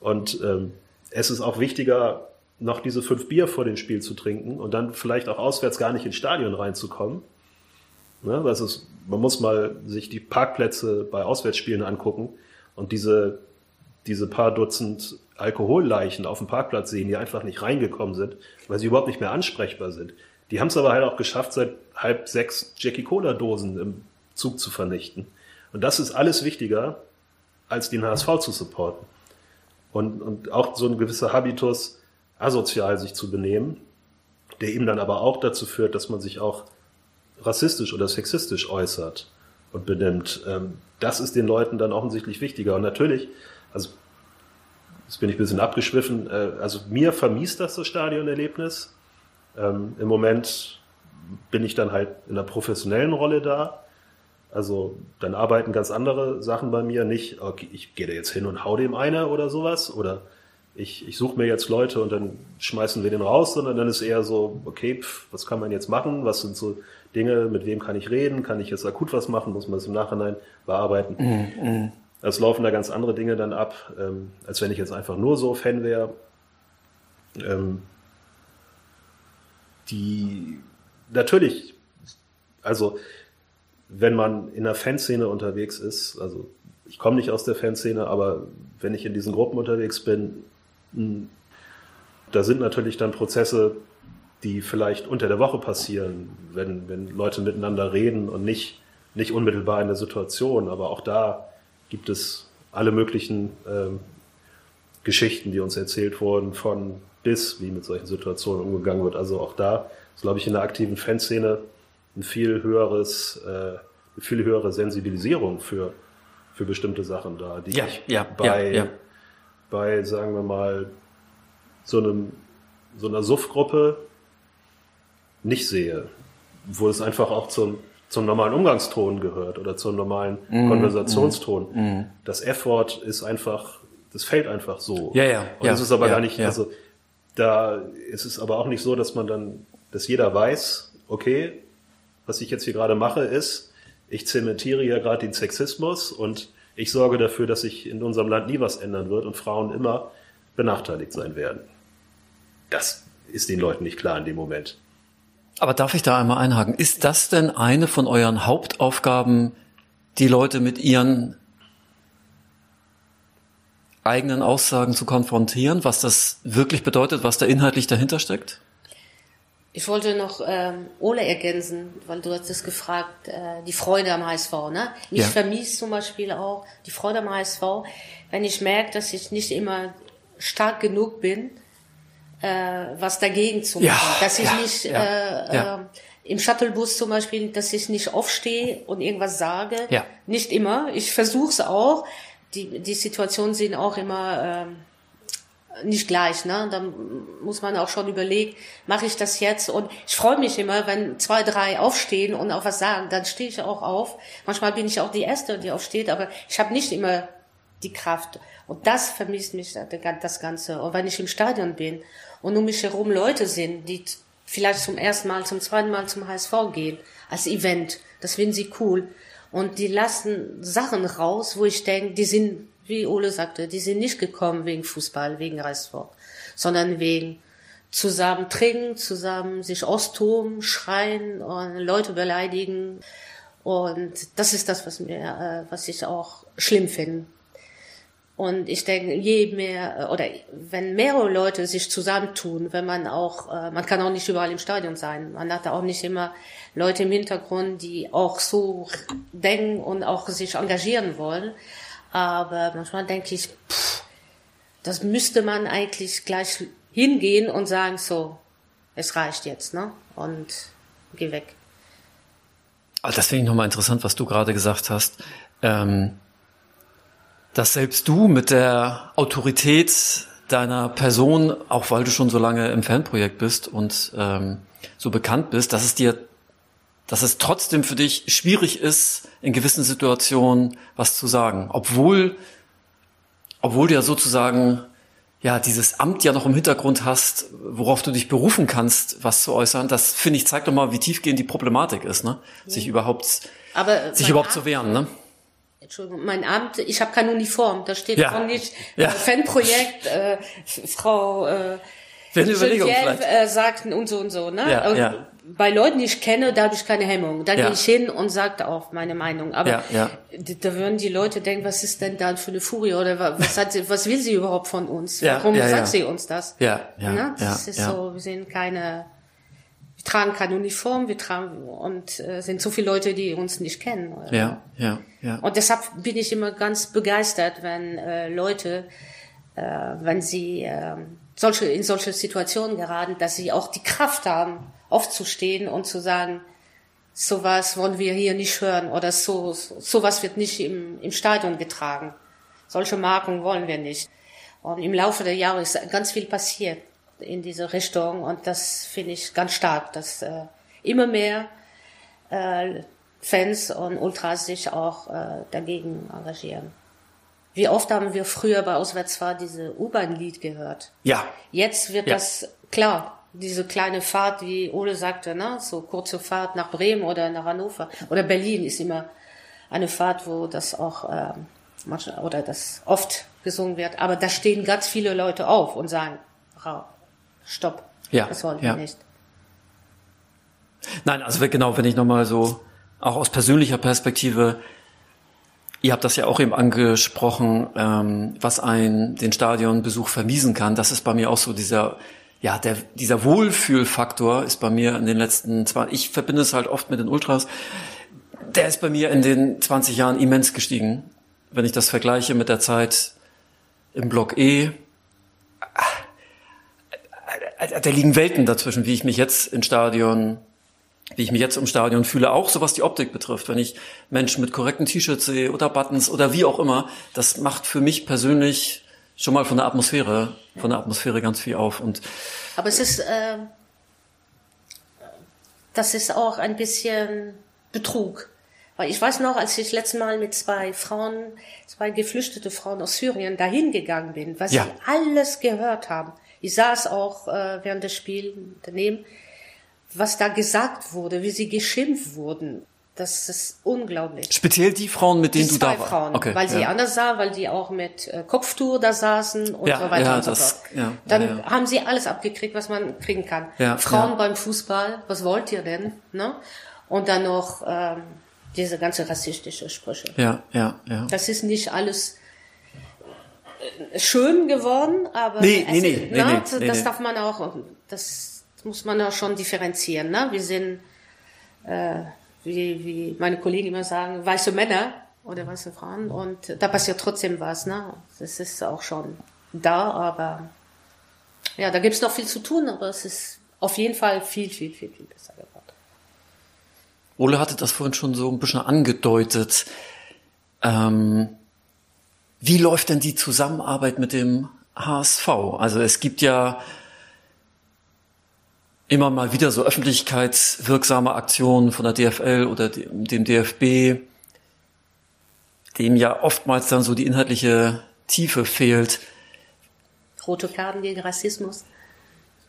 Und ähm, es ist auch wichtiger, noch diese fünf Bier vor dem Spiel zu trinken und dann vielleicht auch auswärts gar nicht ins Stadion reinzukommen. Ne, das ist, man muss mal sich die Parkplätze bei Auswärtsspielen angucken und diese, diese paar Dutzend Alkoholleichen auf dem Parkplatz sehen, die einfach nicht reingekommen sind, weil sie überhaupt nicht mehr ansprechbar sind. Die haben es aber halt auch geschafft, seit halb sechs Jackie Cola Dosen im Zug zu vernichten. Und das ist alles wichtiger, als den HSV zu supporten. Und, und auch so ein gewisser Habitus, asozial sich zu benehmen, der eben dann aber auch dazu führt, dass man sich auch rassistisch oder sexistisch äußert und benimmt. Ähm, das ist den Leuten dann offensichtlich wichtiger. Und natürlich, also jetzt bin ich ein bisschen abgeschwiffen, äh, also mir vermiest das das Stadionerlebnis. Ähm, Im Moment bin ich dann halt in einer professionellen Rolle da. Also dann arbeiten ganz andere Sachen bei mir. Nicht, okay, ich gehe da jetzt hin und hau dem eine oder sowas. Oder ich, ich suche mir jetzt Leute und dann schmeißen wir den raus, sondern dann ist eher so, okay, pff, was kann man jetzt machen? Was sind so Dinge, mit wem kann ich reden? Kann ich jetzt akut was machen? Muss man es im Nachhinein bearbeiten? Mm, mm. Es laufen da ganz andere Dinge dann ab, ähm, als wenn ich jetzt einfach nur so Fan wäre. Ähm, die natürlich, also wenn man in der Fanszene unterwegs ist, also ich komme nicht aus der Fanszene, aber wenn ich in diesen Gruppen unterwegs bin, hm, da sind natürlich dann Prozesse, die vielleicht unter der Woche passieren, wenn, wenn Leute miteinander reden und nicht, nicht unmittelbar in der Situation. Aber auch da gibt es alle möglichen ähm, Geschichten, die uns erzählt wurden, von bis, wie mit solchen Situationen umgegangen wird. Also auch da ist, glaube ich, in der aktiven Fanszene ein viel höheres, äh, eine viel höhere Sensibilisierung für, für bestimmte Sachen da, die ja, ich ja, bei, ja, ja. Bei, sagen wir mal, so einem, so einer Suff-Gruppe nicht sehe, wo es einfach auch zum, zum normalen Umgangston gehört oder zum normalen mm, Konversationston. Mm. Das F-Wort ist einfach, das fällt einfach so. Ja, ja. Und ja, es ist aber ja, gar nicht, ja. also da ist es aber auch nicht so, dass man dann, dass jeder weiß, okay, was ich jetzt hier gerade mache, ist, ich zementiere hier gerade den Sexismus und ich sorge dafür, dass sich in unserem Land nie was ändern wird und Frauen immer benachteiligt sein werden. Das ist den Leuten nicht klar in dem Moment. Aber darf ich da einmal einhaken? Ist das denn eine von euren Hauptaufgaben, die Leute mit ihren eigenen Aussagen zu konfrontieren, was das wirklich bedeutet, was da inhaltlich dahinter steckt? Ich wollte noch ähm, Ole ergänzen, weil du hast es gefragt, äh, die Freude am HSV. Ne? Mich Ja. vermisst zum Beispiel auch die Freude am HSV, wenn ich merke, dass ich nicht immer stark genug bin, äh, was dagegen zu machen. Ja, dass ich ja, nicht äh. Äh, im Shuttlebus zum Beispiel, dass ich nicht aufstehe und irgendwas sage. Ja. Nicht immer. Ich versuche es auch. Die, die Situationen sind auch immer ähm, nicht gleich, ne? Dann muss man auch schon überlegen, mache ich das jetzt? Und ich freue mich immer, wenn zwei, drei aufstehen und auch was sagen, dann stehe ich auch auf. Manchmal bin ich auch die Erste, die aufsteht, aber ich habe nicht immer die Kraft. Und das vermisst mich das Ganze. Und wenn ich im Stadion bin und um mich herum Leute sind, die vielleicht zum ersten Mal, zum zweiten Mal zum HSV gehen, als Event, das finden sie cool. Und die lassen Sachen raus, wo ich denke, die sind wie Ole sagte, die sind nicht gekommen wegen Fußball, wegen Reissport, sondern wegen zusammen trinken, zusammen sich austoben, schreien und Leute beleidigen. Und das ist das, was mir, äh, was ich auch schlimm finde. Und ich denke, je mehr, oder wenn mehrere Leute sich zusammentun, wenn man auch, äh, man kann auch nicht überall im Stadion sein. Man hat auch nicht immer Leute im Hintergrund, die auch so denken und auch sich engagieren wollen. Aber manchmal denke ich, pff, das müsste man eigentlich gleich hingehen und sagen, so, es reicht jetzt, ne? Und geh weg. Also das finde ich nochmal interessant, was du gerade gesagt hast. Ähm, dass selbst du mit der Autorität deiner Person, auch weil du schon so lange im Fanprojekt bist und ähm, so bekannt bist, dass es dir, dass es trotzdem für dich schwierig ist, in gewissen Situationen was zu sagen, obwohl, obwohl du ja sozusagen ja dieses Amt ja noch im Hintergrund hast, worauf du dich berufen kannst, was zu äußern. Das finde ich zeigt doch mal, wie tiefgehend die Problematik ist, ne? Sich überhaupt, Aber sich überhaupt Amt- zu wehren, ne? Entschuldigung, mein Amt, ich habe keine Uniform, da steht Ja. auch nicht Ja. äh, Fanprojekt, äh, Frau äh, Wäre eine Überlegung vielleicht. äh, sagt und so und so. Ne? Ja, und ja. Bei Leuten, die ich kenne, da habe ich keine Hemmung. Da Ja. gehe ich hin und sage auch meine Meinung. Aber Ja, ja. da würden die Leute denken, was ist denn da für eine Furie oder wa- was, hat sie, was will sie überhaupt von uns? Warum sagt sie uns das? Ja, ja, Ne? ja, Das ist so, wir sind keine, wir tragen keine Uniform, wir tragen und äh, sind so viele Leute, die uns nicht kennen. oder? Ja, ja, ja. Und deshalb bin ich immer ganz begeistert, wenn äh, Leute, äh, wenn sie äh, solche, in solche Situationen geraten, dass sie auch die Kraft haben, aufzustehen und zu sagen, sowas wollen wir hier nicht hören oder so, so sowas wird nicht im, im Stadion getragen. Solche Marken wollen wir nicht. Und im Laufe der Jahre ist ganz viel passiert in diese Richtung und das finde ich ganz stark, dass äh, immer mehr äh, Fans und Ultras sich auch äh, dagegen engagieren. Wie oft haben wir früher bei Auswärtsfahrt diese U-Bahn-Lied gehört? Ja. Jetzt wird Ja. das klar. Diese kleine Fahrt, wie Ole sagte, ne, so kurze Fahrt nach Bremen oder nach Hannover oder Berlin ist immer eine Fahrt, wo das auch ähm, manchmal oder das oft gesungen wird. Aber da stehen ganz viele Leute auf und sagen, "Ra- Stopp, Ja, das wollen ja. wir nicht. Nein, also genau, wenn ich nochmal so, auch aus persönlicher Perspektive, ihr habt das ja auch eben angesprochen, ähm, was ein den Stadionbesuch vermiesen kann. Das ist bei mir auch so dieser, ja, der, dieser Wohlfühlfaktor ist bei mir in den letzten zwei, ich verbinde es halt oft mit den Ultras, der ist bei mir in den 20 Jahren immens gestiegen. Wenn ich das vergleiche mit der Zeit im Block E, äh, da liegen Welten dazwischen, wie ich mich jetzt im Stadion, wie ich mich jetzt im Stadion fühle, auch so was die Optik betrifft. Wenn ich Menschen mit korrekten T-Shirts sehe oder Buttons oder wie auch immer, das macht für mich persönlich schon mal von der Atmosphäre, von der Atmosphäre ganz viel auf. Und Aber es ist, äh, das ist auch ein bisschen Betrug. Weil ich weiß noch, als ich letztes Mal mit zwei Frauen, zwei geflüchtete Frauen aus Syrien dahin gegangen bin, was Ja. sie alles gehört haben. Ich saß auch äh, während des Spiels daneben, was da gesagt wurde, wie sie geschimpft wurden. Das ist unglaublich. speziell die Frauen, mit denen Die du zwei da warst. Frauen, Okay, weil sie ja. anders sah, weil die auch mit äh, Kopftuch da saßen und Ja, so weiter ja, und so das- fort. ja, Dann ja, haben sie alles abgekriegt, was man kriegen kann. Ja, Frauen beim Fußball, was wollt ihr denn? Ne? Und dann noch ähm, diese ganze rassistische Sprüche. Ja, ja, ja. Das ist nicht alles äh, schön geworden, aber Nee, nee, nee, ist, nee, ne, nee, das nee, nee. darf man auch, das muss man auch schon differenzieren. Ne? Wir sind, äh, wie, wie meine Kollegen immer sagen, weiße Männer oder weiße Frauen und da passiert trotzdem was. Ne? Das ist auch schon da, aber ja, da gibt's noch viel zu tun, aber es ist auf jeden Fall viel, viel, viel, viel besser geworden. Ole hatte das vorhin schon so ein bisschen angedeutet. Ähm, wie läuft denn die Zusammenarbeit mit dem HSV? Also es gibt ja immer mal wieder so öffentlichkeitswirksame Aktionen von der DFL oder de- dem DFB, dem ja oftmals dann so die inhaltliche Tiefe fehlt. Rote Karten gegen Rassismus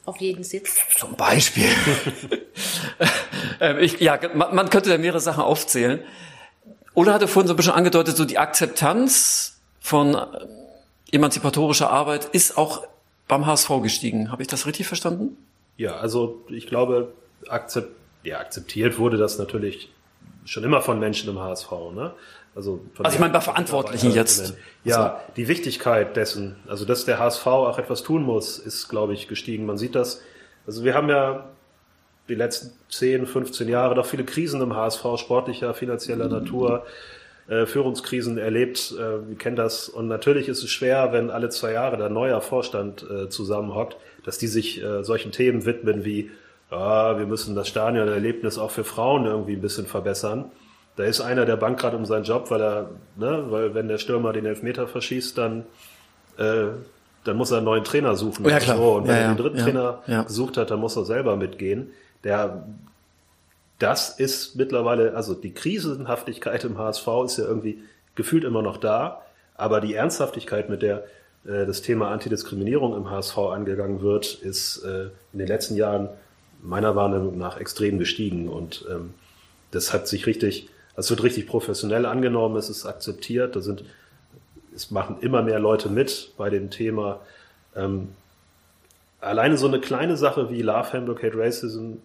auf jeden Sitz. Zum Beispiel. ähm, ich, ja, man, man könnte da mehrere Sachen aufzählen. Ole hatte vorhin so ein bisschen angedeutet, so die Akzeptanz von äh, emanzipatorischer Arbeit ist auch beim HSV gestiegen. Habe ich das richtig verstanden? Ja, also ich glaube, akzept, ja, akzeptiert wurde das natürlich schon immer von Menschen im HSV. Ne? Also, von Also ich meine bei Verantwortlichen jetzt. Ja, die Wichtigkeit dessen, also dass der HSV auch etwas tun muss, ist, glaube ich, gestiegen. Man sieht das, also wir haben ja die letzten 10, 15 Jahre doch viele Krisen im HSV, sportlicher, finanzieller Natur, äh, Führungskrisen erlebt. Äh, wir kennen das. Und natürlich ist es schwer, wenn alle zwei Jahre der neuer Vorstand äh, zusammenhockt, dass die sich äh, solchen Themen widmen wie, ah, wir müssen das Stadionerlebnis auch für Frauen irgendwie ein bisschen verbessern. Da ist einer, der bangt gerade um seinen Job, weil er, ne, weil wenn der Stürmer den Elfmeter verschießt, dann, äh, dann muss er einen neuen Trainer suchen. Ja, klar. So, und wenn Ja, er den dritten ja, Trainer gesucht hat, dann muss er selber mitgehen. Der, das ist mittlerweile, also die Krisenhaftigkeit im HSV ist ja irgendwie gefühlt immer noch da, aber die Ernsthaftigkeit, mit der äh, das Thema Antidiskriminierung im HSV angegangen wird, ist äh, in den letzten Jahren meiner Wahrnehmung nach extrem gestiegen und ähm, das hat sich richtig, es wird richtig professionell angenommen, es ist akzeptiert, da sind, es machen immer mehr Leute mit bei dem Thema. Ähm, alleine so eine kleine Sache wie Love Hamburg Hate Racism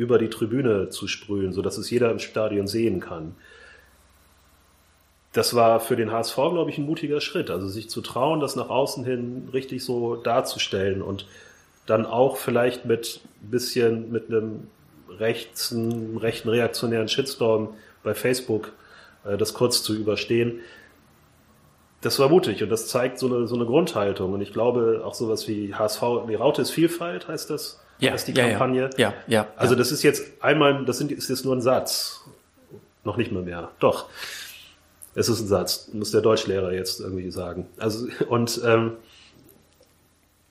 über die Tribüne zu sprühen, so dass es jeder im Stadion sehen kann. Das war für den HSV, glaube ich, ein mutiger Schritt. Also sich zu trauen, das nach außen hin richtig so darzustellen und dann auch vielleicht mit ein bisschen mit einem rechten, rechten reaktionären Shitstorm bei Facebook äh, das kurz zu überstehen. Das war mutig und das zeigt so eine, so eine Grundhaltung. Und ich glaube auch sowas wie HSV, die Raute ist Vielfalt, heißt das, Ja, heißt die ja, ja. Kampagne. Ja, ja, Also ja. das ist jetzt einmal, das sind, ist jetzt nur ein Satz. Noch nicht mal mehr. Doch. Es ist ein Satz, muss der Deutschlehrer jetzt irgendwie sagen. Also, und ähm,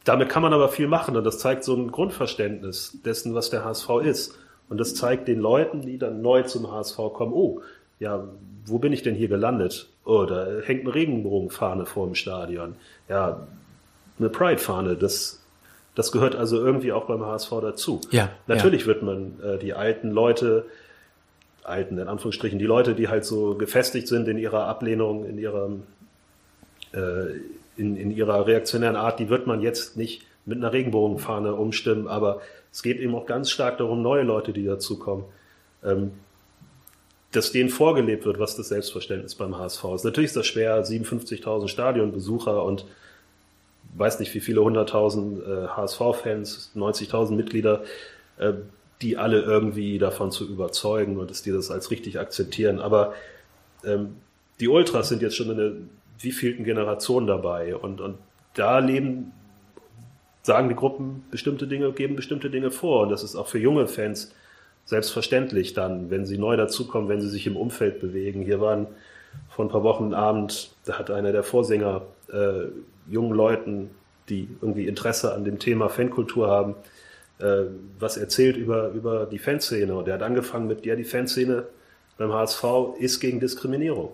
damit kann man aber viel machen und das zeigt so ein Grundverständnis dessen, was der HSV ist. Und das zeigt den Leuten, die dann neu zum HSV kommen, oh, ja, wo bin ich denn hier gelandet? Oh, da hängt eine Regenbogenfahne vor dem Stadion. Ja, eine Pride-Fahne, das, das gehört also irgendwie auch beim HSV dazu. Ja, Natürlich ja. wird man äh, die alten Leute, alten in Anführungsstrichen, die Leute, die halt so gefestigt sind in ihrer Ablehnung, in ihrer, äh, in, in ihrer reaktionären Art, die wird man jetzt nicht mit einer Regenbogenfahne umstimmen, aber es geht eben auch ganz stark darum, neue Leute, die dazukommen, ähm, dass denen vorgelebt wird, was das Selbstverständnis beim HSV ist. Natürlich ist das schwer, 57.000 Stadionbesucher und weiß nicht wie viele hunderttausend äh, HSV-Fans, 90.000 Mitglieder, äh, die alle irgendwie davon zu überzeugen und dass die das als richtig akzeptieren. Aber ähm, die Ultras sind jetzt schon in der wievielten Generation dabei und, und da leben, sagen die Gruppen bestimmte Dinge, geben bestimmte Dinge vor und das ist auch für junge Fans selbstverständlich dann, wenn sie neu dazukommen, wenn sie sich im Umfeld bewegen. Hier waren vor ein paar Wochen Abend, da hat einer der Vorsänger äh, jungen Leuten, die irgendwie Interesse an dem Thema Fankultur haben, äh, was erzählt über, über die Fanszene. Und der hat angefangen mit, ja, die Fanszene beim HSV ist gegen Diskriminierung.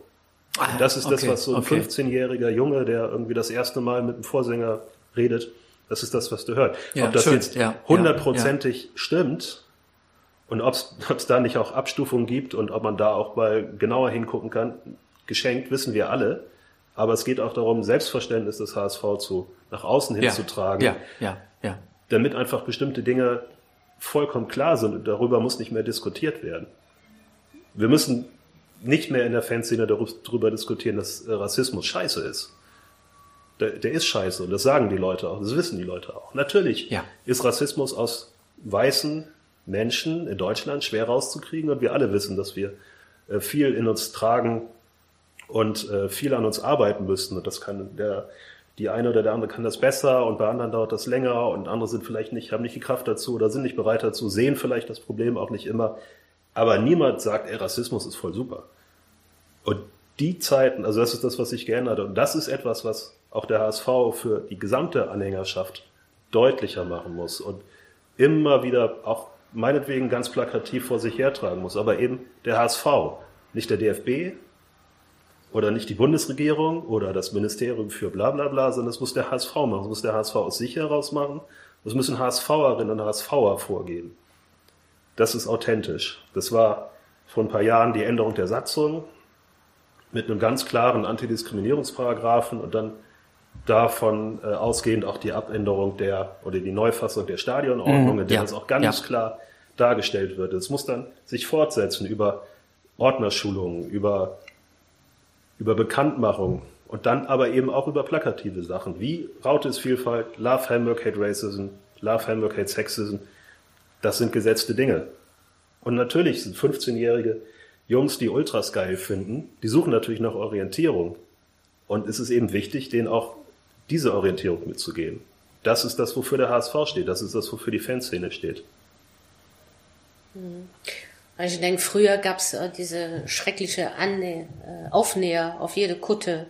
Ah, Und das ist das, okay, was so ein okay. 15-jähriger Junge, der irgendwie das erste Mal mit einem Vorsänger redet, das ist das, was du hörst. Ja, Ob das schön, jetzt ja, ja, hundertprozentig stimmt und ob es da nicht auch Abstufungen gibt und ob man da auch mal genauer hingucken kann, geschenkt, wissen wir alle. Aber es geht auch darum, Selbstverständnis des HSV zu, nach außen Ja, hinzutragen, ja, ja, ja. damit einfach bestimmte Dinge vollkommen klar sind und darüber muss nicht mehr diskutiert werden. Wir müssen nicht mehr in der Fanszene darüber diskutieren, dass äh, Rassismus scheiße ist. Der, der ist scheiße und das sagen die Leute auch, das wissen die Leute auch. Natürlich Ja. ist Rassismus aus weißen Menschen in Deutschland schwer rauszukriegen und wir alle wissen, dass wir äh, viel in uns tragen und äh, viel an uns arbeiten müssten. Und das kann der, die eine oder der andere kann das besser und bei anderen dauert das länger und andere sind vielleicht nicht, haben nicht die Kraft dazu oder sind nicht bereit dazu, sehen vielleicht das Problem auch nicht immer. Aber niemand sagt, ey, Rassismus ist voll super. Und die Zeiten, also das ist das, was sich geändert hat. Und das ist etwas, was auch der HSV für die gesamte Anhängerschaft deutlicher machen muss und immer wieder auch meinetwegen ganz plakativ vor sich hertragen muss. Aber eben der HSV, nicht der DFB oder nicht die Bundesregierung oder das Ministerium für bla bla bla, sondern das muss der HSV machen. Das muss der HSV aus sich heraus machen. Das müssen HSVerinnen und HSVer vorgeben. Das ist authentisch. Das war vor ein paar Jahren die Änderung der Satzung mit einem ganz klaren Antidiskriminierungsparagraphen und dann davon äh, ausgehend auch die Abänderung der oder die Neufassung der Stadionordnung, Mhm, in der ja, das auch ganz ja. klar dargestellt wird. Es muss dann sich fortsetzen über Ordnerschulungen, über, über Bekanntmachung und dann aber eben auch über plakative Sachen wie Raute ist Vielfalt, Love Hamburg Hate Racism, Love Hamburg Hate Sexism. Das sind gesetzte Dinge. Und natürlich sind 15-jährige Jungs, die Ultras geil finden, die suchen natürlich nach Orientierung. Und es ist eben wichtig, denen auch diese Orientierung mitzugeben. Das ist das, wofür der HSV steht. Das ist das, wofür die Fanszene steht. Also ich denke, früher gab's äh, diese schreckliche Annä äh, Aufnäher auf jede Kutte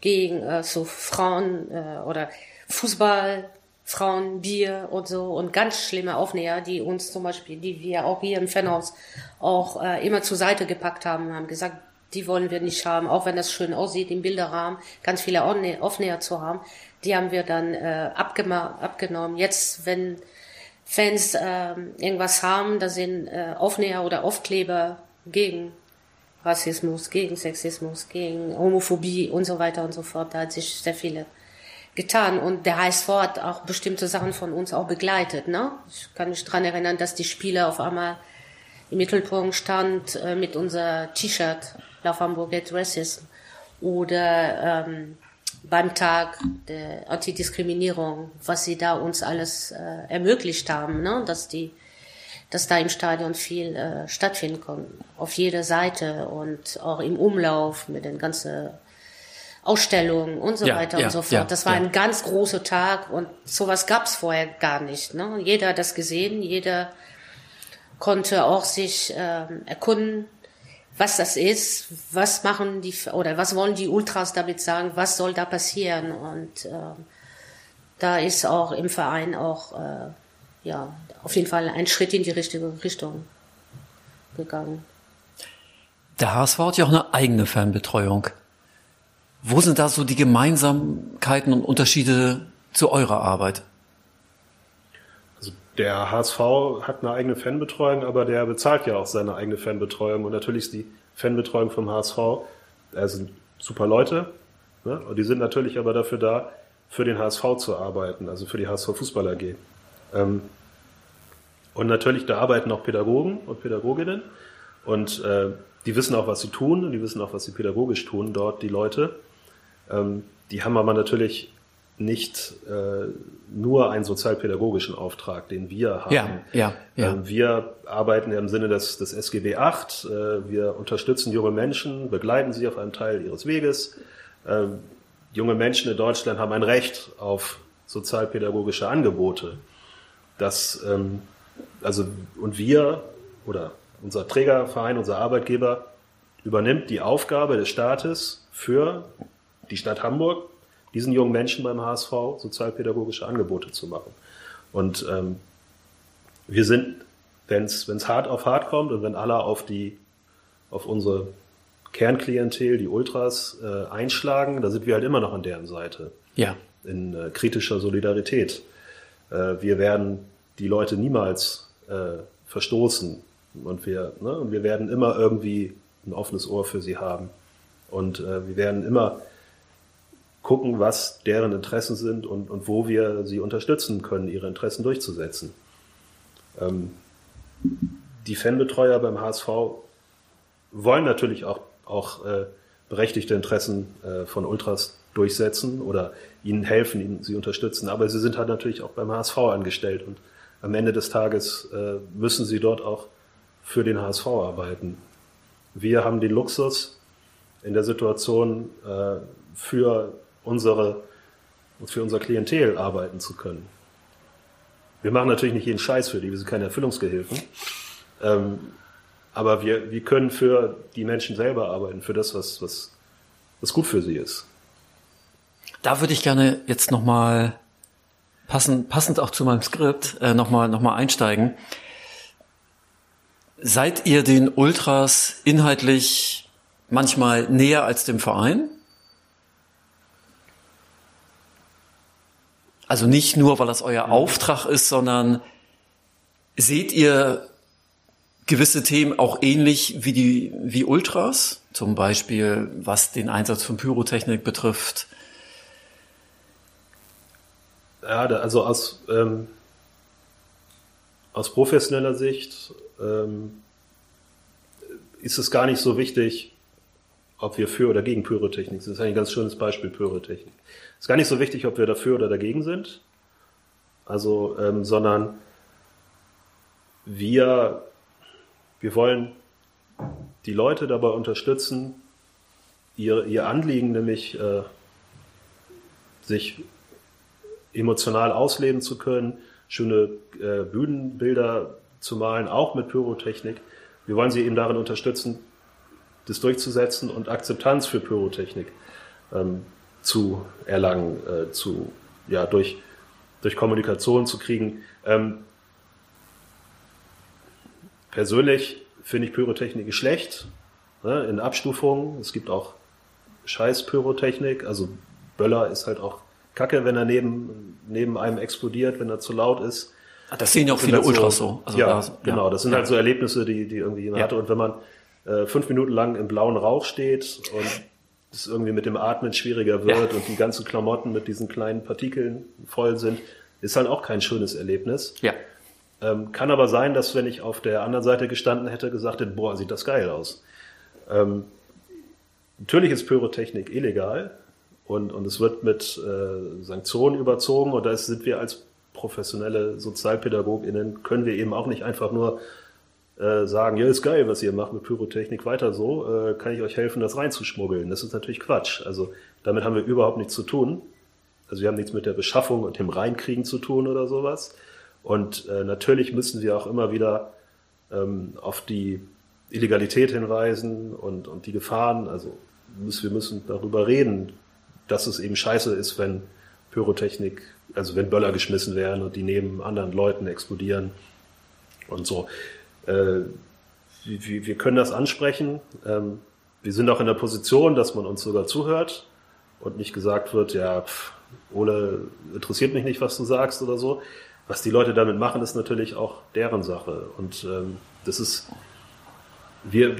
gegen äh, so Frauen äh, oder Fußball, Frauen, Bier und so und ganz schlimme Aufnäher, die uns zum Beispiel, die wir auch hier im Fanhaus auch äh, immer zur Seite gepackt haben, haben gesagt, die wollen wir nicht haben, auch wenn das schön aussieht im Bilderrahmen, ganz viele Aufnä- Aufnäher zu haben, die haben wir dann äh, abgenommen. Jetzt, wenn Fans ähm, irgendwas haben, da sind äh, Aufnäher oder Aufkleber gegen Rassismus, gegen Sexismus, gegen Homophobie und so weiter und so fort. Da hat sich sehr viele getan. Und der HSV hat auch bestimmte Sachen von uns auch begleitet. Ne? Ich kann mich dran erinnern, dass die Spieler auf einmal im Mittelpunkt stand äh, mit unser T-Shirt Love Hamburg at Racism oder ähm, beim Tag der Antidiskriminierung, was sie da uns alles äh, ermöglicht haben, ne? dass die dass da im Stadion viel äh, stattfinden kann, auf jeder Seite und auch im Umlauf mit den ganzen Ausstellungen und so Ja, weiter ja, und so fort. ja, das war ein ganz großer Tag und sowas gab's vorher gar nicht. Ne? Jeder hat das gesehen, jeder konnte auch sich ähm, erkunden, was das ist, was machen die oder was wollen die Ultras damit sagen, was soll da passieren und ähm, da ist auch im Verein auch äh, ja, auf jeden Fall ein Schritt in die richtige Richtung gegangen. Der HSV hat ja auch eine eigene Fanbetreuung. Wo sind da so die Gemeinsamkeiten und Unterschiede zu eurer Arbeit? Also der HSV hat eine eigene Fanbetreuung, aber der bezahlt ja auch seine eigene Fanbetreuung. Und natürlich ist die Fanbetreuung vom HSV, da sind super Leute, ne? und die sind natürlich aber dafür da, für den HSV zu arbeiten, also für die HSV Fußball AG. Ähm, und natürlich, da arbeiten auch Pädagogen und Pädagoginnen. Und äh, die wissen auch, was sie tun und die wissen auch, was sie pädagogisch tun, dort die Leute. Ähm, die haben aber natürlich nicht äh, nur einen sozialpädagogischen Auftrag, den wir haben. Ja, ja, ja. Ähm, wir arbeiten im Sinne des, des SGB 8. Äh, wir unterstützen junge Menschen, begleiten sie auf einem Teil ihres Weges. Ähm, junge Menschen in Deutschland haben ein Recht auf sozialpädagogische Angebote. Das, ähm, also, und wir oder unser Trägerverein, unser Arbeitgeber übernimmt die Aufgabe des Staates für die Stadt Hamburg, diesen jungen Menschen beim HSV sozialpädagogische Angebote zu machen. Und ähm, wir sind, wenn es hart auf hart kommt und wenn alle auf die auf unsere Kernklientel, die Ultras, äh, einschlagen, da sind wir halt immer noch an deren Seite. Ja. In äh, kritischer Solidarität. Äh, wir werden die Leute niemals äh, verstoßen und wir, ne, und wir werden immer irgendwie ein offenes Ohr für sie haben. Und äh, wir werden immer gucken, was deren Interessen sind und, und wo wir sie unterstützen können, ihre Interessen durchzusetzen. Ähm, die Fanbetreuer beim HSV wollen natürlich auch, auch äh, berechtigte Interessen äh, von Ultras durchsetzen oder ihnen helfen, ihnen, sie unterstützen. Aber sie sind halt natürlich auch beim HSV angestellt und am Ende des Tages äh, müssen sie dort auch für den HSV arbeiten. Wir haben den Luxus, in der Situation äh, für unsere für unser Klientel arbeiten zu können. Wir machen natürlich nicht jeden Scheiß für die, wir sind keine Erfüllungsgehilfen. Ähm, aber wir, wir können für die Menschen selber arbeiten, für das, was, was, was gut für sie ist. Da würde ich gerne jetzt nochmal passend, passend auch zu meinem Skript äh, nochmal noch mal einsteigen. Seid ihr den Ultras inhaltlich manchmal näher als dem Verein? Also nicht nur, weil das euer mhm. Auftrag ist, sondern seht ihr gewisse Themen auch ähnlich wie die wie Ultras, zum Beispiel was den Einsatz von Pyrotechnik betrifft? Ja, also aus ähm, aus professioneller Sicht ähm, ist es gar nicht so wichtig, ob wir für oder gegen Pyrotechnik sind. Das ist ein ganz schönes Beispiel Pyrotechnik. Es ist gar nicht so wichtig, ob wir dafür oder dagegen sind, also, ähm, sondern wir, wir wollen die Leute dabei unterstützen, ihr, ihr Anliegen, nämlich äh, sich emotional ausleben zu können, schöne äh, Bühnenbilder zu malen, auch mit Pyrotechnik. Wir wollen sie eben darin unterstützen, das durchzusetzen und Akzeptanz für Pyrotechnik ähm, zu erlangen, äh, zu, ja, durch, durch Kommunikation zu kriegen. Ähm, persönlich finde ich Pyrotechnik schlecht, ne, in Abstufungen. Es gibt auch scheiß Pyrotechnik, also Böller ist halt auch kacke, wenn er neben, neben einem explodiert, wenn er zu laut ist. Das sehen ja auch viele halt Ultras so. Also ja, da, genau. Das sind ja. halt so Erlebnisse, die, die irgendwie jemand ja. hatte. Und wenn man äh, fünf Minuten lang im blauen Rauch steht und es irgendwie mit dem Atmen schwieriger wird ja. und die ganzen Klamotten mit diesen kleinen Partikeln voll sind, ist halt auch kein schönes Erlebnis. Ja. Ähm, kann aber sein, dass wenn ich auf der anderen Seite gestanden hätte, gesagt hätte, boah, sieht das geil aus. Ähm, natürlich ist Pyrotechnik illegal und, und es wird mit äh, Sanktionen überzogen und da sind wir als professionelle SozialpädagogInnen, können wir eben auch nicht einfach nur äh, sagen, ja, ist geil, was ihr macht mit Pyrotechnik, weiter so, äh, kann ich euch helfen, das reinzuschmuggeln. Das ist natürlich Quatsch. Also damit haben wir überhaupt nichts zu tun. Also wir haben nichts mit der Beschaffung und dem Reinkriegen zu tun oder sowas. Und äh, natürlich müssen wir auch immer wieder ähm, auf die Illegalität hinweisen und, und die Gefahren. Also müssen, wir müssen darüber reden, dass es eben scheiße ist, wenn Pyrotechnik also wenn Böller geschmissen werden und die neben anderen Leuten explodieren und so. Äh, wir, wir können das ansprechen. Ähm, wir sind auch in der Position, dass man uns sogar zuhört und nicht gesagt wird, ja, pff, Ole, interessiert mich nicht, was du sagst oder so. Was die Leute damit machen, ist natürlich auch deren Sache. Und ähm, das ist, wir,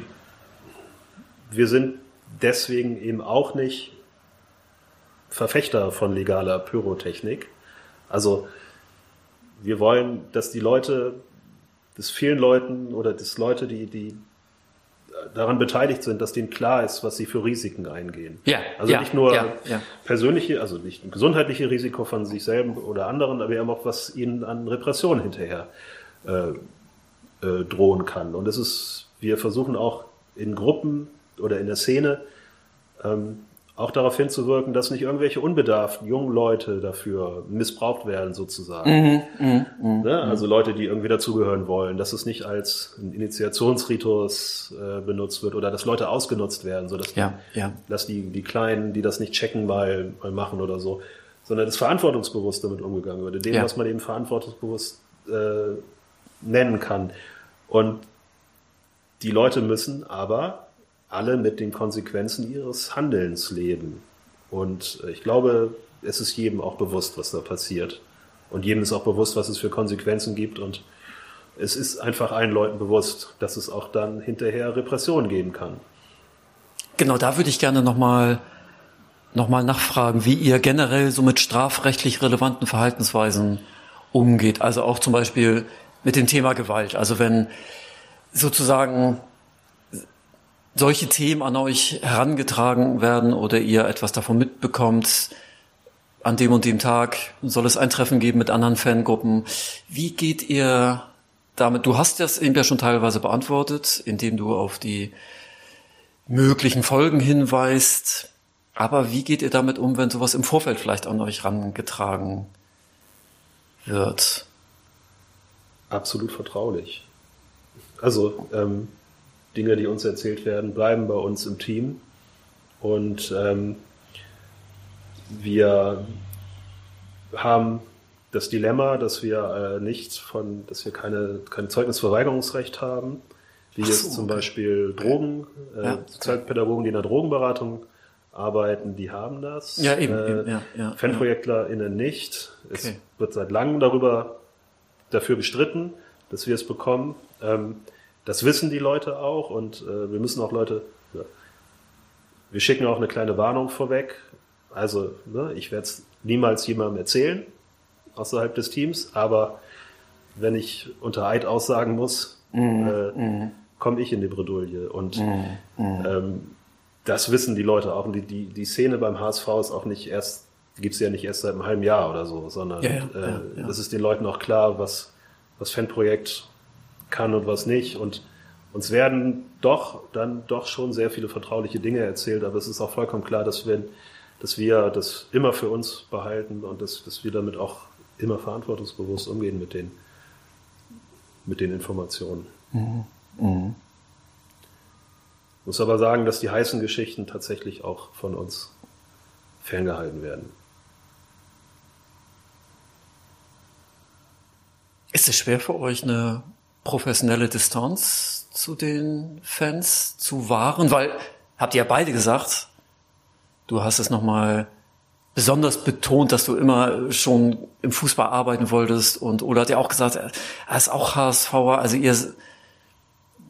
wir sind deswegen eben auch nicht Verfechter von legaler Pyrotechnik. Also wir wollen, dass die Leute, dass vielen Leuten oder dass Leute, die, die daran beteiligt sind, dass denen klar ist, was sie für Risiken eingehen. Ja, also ja, nicht nur ja, ja. persönliche, also nicht ein gesundheitliche Risiko von sich selber oder anderen, aber eben auch, was ihnen an Repressionen hinterher äh, äh, drohen kann. Und es ist, wir versuchen auch in Gruppen oder in der Szene ähm, auch darauf hinzuwirken, dass nicht irgendwelche unbedarften jungen Leute dafür missbraucht werden, sozusagen. Mhm, mh, mh, ne? Also Leute, die irgendwie dazugehören wollen, dass es nicht als Initiationsritus äh, benutzt wird oder dass Leute ausgenutzt werden, so dass, ja, die, ja. dass die, die Kleinen, die das nicht checken, mal, mal machen oder so, sondern dass verantwortungsbewusst damit umgegangen wird, dem, ja. was man eben verantwortungsbewusst äh, nennen kann. Und die Leute müssen aber alle mit den Konsequenzen ihres Handelns leben. Und ich glaube, es ist jedem auch bewusst, was da passiert. Und jedem ist auch bewusst, was es für Konsequenzen gibt. Und es ist einfach allen Leuten bewusst, dass es auch dann hinterher Repression geben kann. Genau, da würde ich gerne nochmal noch mal nachfragen, wie ihr generell so mit strafrechtlich relevanten Verhaltensweisen umgeht. Also auch zum Beispiel mit dem Thema Gewalt. Also wenn sozusagen solche Themen an euch herangetragen werden oder ihr etwas davon mitbekommt, an dem und dem Tag soll es ein Treffen geben mit anderen Fangruppen. Wie geht ihr damit? Du hast das eben ja schon teilweise beantwortet, indem du auf die möglichen Folgen hinweist. Aber wie geht ihr damit um, wenn sowas im Vorfeld vielleicht an euch herangetragen wird? Absolut vertraulich. Also ähm, Dinge, die uns erzählt werden, bleiben bei uns im Team. Und ähm, wir haben das Dilemma, dass wir äh, nicht von, dass wir keine, kein Zeugnisverweigerungsrecht haben, wie so, jetzt zum okay. Beispiel Drogen, äh, ja, Sozialpädagogen, die in der Drogenberatung arbeiten, die haben das. Ja, eben. Äh, eben ja, ja, FanprojektlerInnen nicht. Es okay. wird seit langem darüber dafür gestritten, dass wir es bekommen. Ähm, das wissen die Leute auch und äh, wir müssen auch Leute, ja, wir schicken auch eine kleine Warnung vorweg. Also, ne, ich werde es niemals jemandem erzählen außerhalb des Teams, aber wenn ich unter Eid aussagen muss, mm, äh, mm. komme ich in die Bredouille. Und mm, ähm, das wissen die Leute auch. Und die, die, die Szene beim HSV ist auch nicht erst, gibt es ja nicht erst seit einem halben Jahr oder so, sondern ja, ja, äh, ja, das ist den Leuten auch klar, was, was Fanprojekt kann und was nicht. Und uns werden doch dann doch schon sehr viele vertrauliche Dinge erzählt, aber es ist auch vollkommen klar, dass wir, dass wir das immer für uns behalten und dass, dass wir damit auch immer verantwortungsbewusst umgehen mit den, mit den Informationen. Mhm. Mhm. Muss aber sagen, dass die heißen Geschichten tatsächlich auch von uns ferngehalten werden. Ist es schwer für euch, eine professionelle Distanz zu den Fans zu wahren? Weil, habt ihr ja beide gesagt, du hast es nochmal besonders betont, dass du immer schon im Fußball arbeiten wolltest und Ola hat ja auch gesagt, er ist auch HSVer, also ihr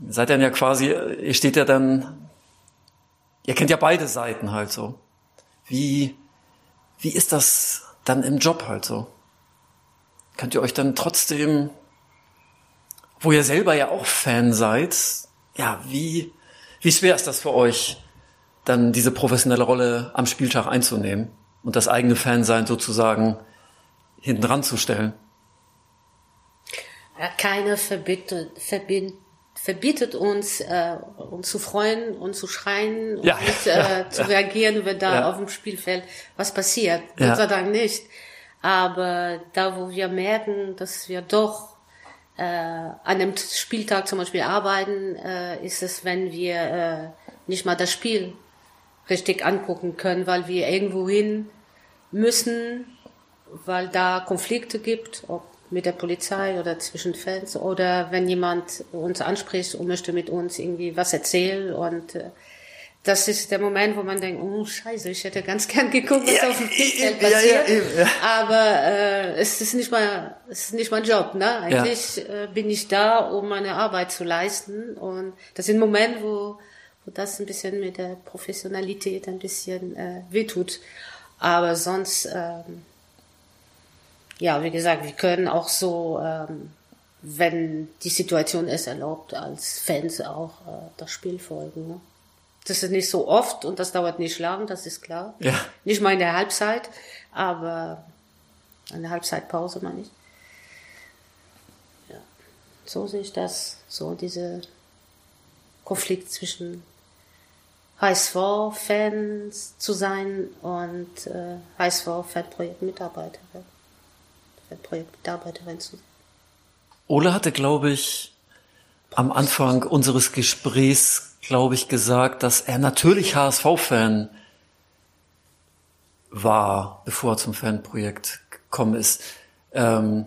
seid dann ja quasi, ihr steht ja dann, ihr kennt ja beide Seiten halt so. Wie, wie ist das dann im Job halt so? Könnt ihr euch dann trotzdem wo ihr selber ja auch Fan seid, ja, wie, wie schwer ist das für euch, dann diese professionelle Rolle am Spieltag einzunehmen und das eigene Fansein sozusagen hinten ranzustellen? Keiner verbietet, verbietet, verbietet uns, äh, uns zu freuen und zu schreien ja, und äh, ja, zu reagieren, wenn da auf dem Spielfeld was passiert. Gott sei Dank nicht. Aber da, wo wir merken, dass wir doch äh, an einem Spieltag zum Beispiel arbeiten, äh, ist es, wenn wir äh, nicht mal das Spiel richtig angucken können, weil wir irgendwo hin müssen weil da Konflikte gibt, ob mit der Polizei oder zwischen Fans oder wenn jemand uns anspricht und möchte mit uns irgendwie was erzählen und äh, das ist der Moment, wo man denkt, oh Scheiße, ich hätte ganz gern geguckt, was ja, auf dem Spielfeld passiert. Ja, ja, Aber äh, es ist nicht mal, es ist nicht mein Job. Ne? Eigentlich äh, bin ich da, um meine Arbeit zu leisten. Und das sind Momente, wo, wo das ein bisschen mit der Professionalität ein bisschen äh, wehtut. Aber sonst, ähm, ja, wie gesagt, wir können auch so, ähm, wenn die Situation es erlaubt, als Fans auch äh, das Spiel folgen. Ne? Das ist nicht so oft und das dauert nicht lang, das ist klar. Ja. Nicht mal in der Halbzeit, aber eine Halbzeitpause meine ich. Ja. So sehe ich das, so diese Konflikt zwischen HSV-Fans zu sein und äh, HSV-Fanprojekt-Mitarbeiterin. Fanprojekt-Mitarbeiterin zu sein. Ole hatte, glaube ich, am Anfang unseres Gesprächs, glaube ich, gesagt, dass er natürlich HSV-Fan war, bevor er zum Fanprojekt gekommen ist. Ähm,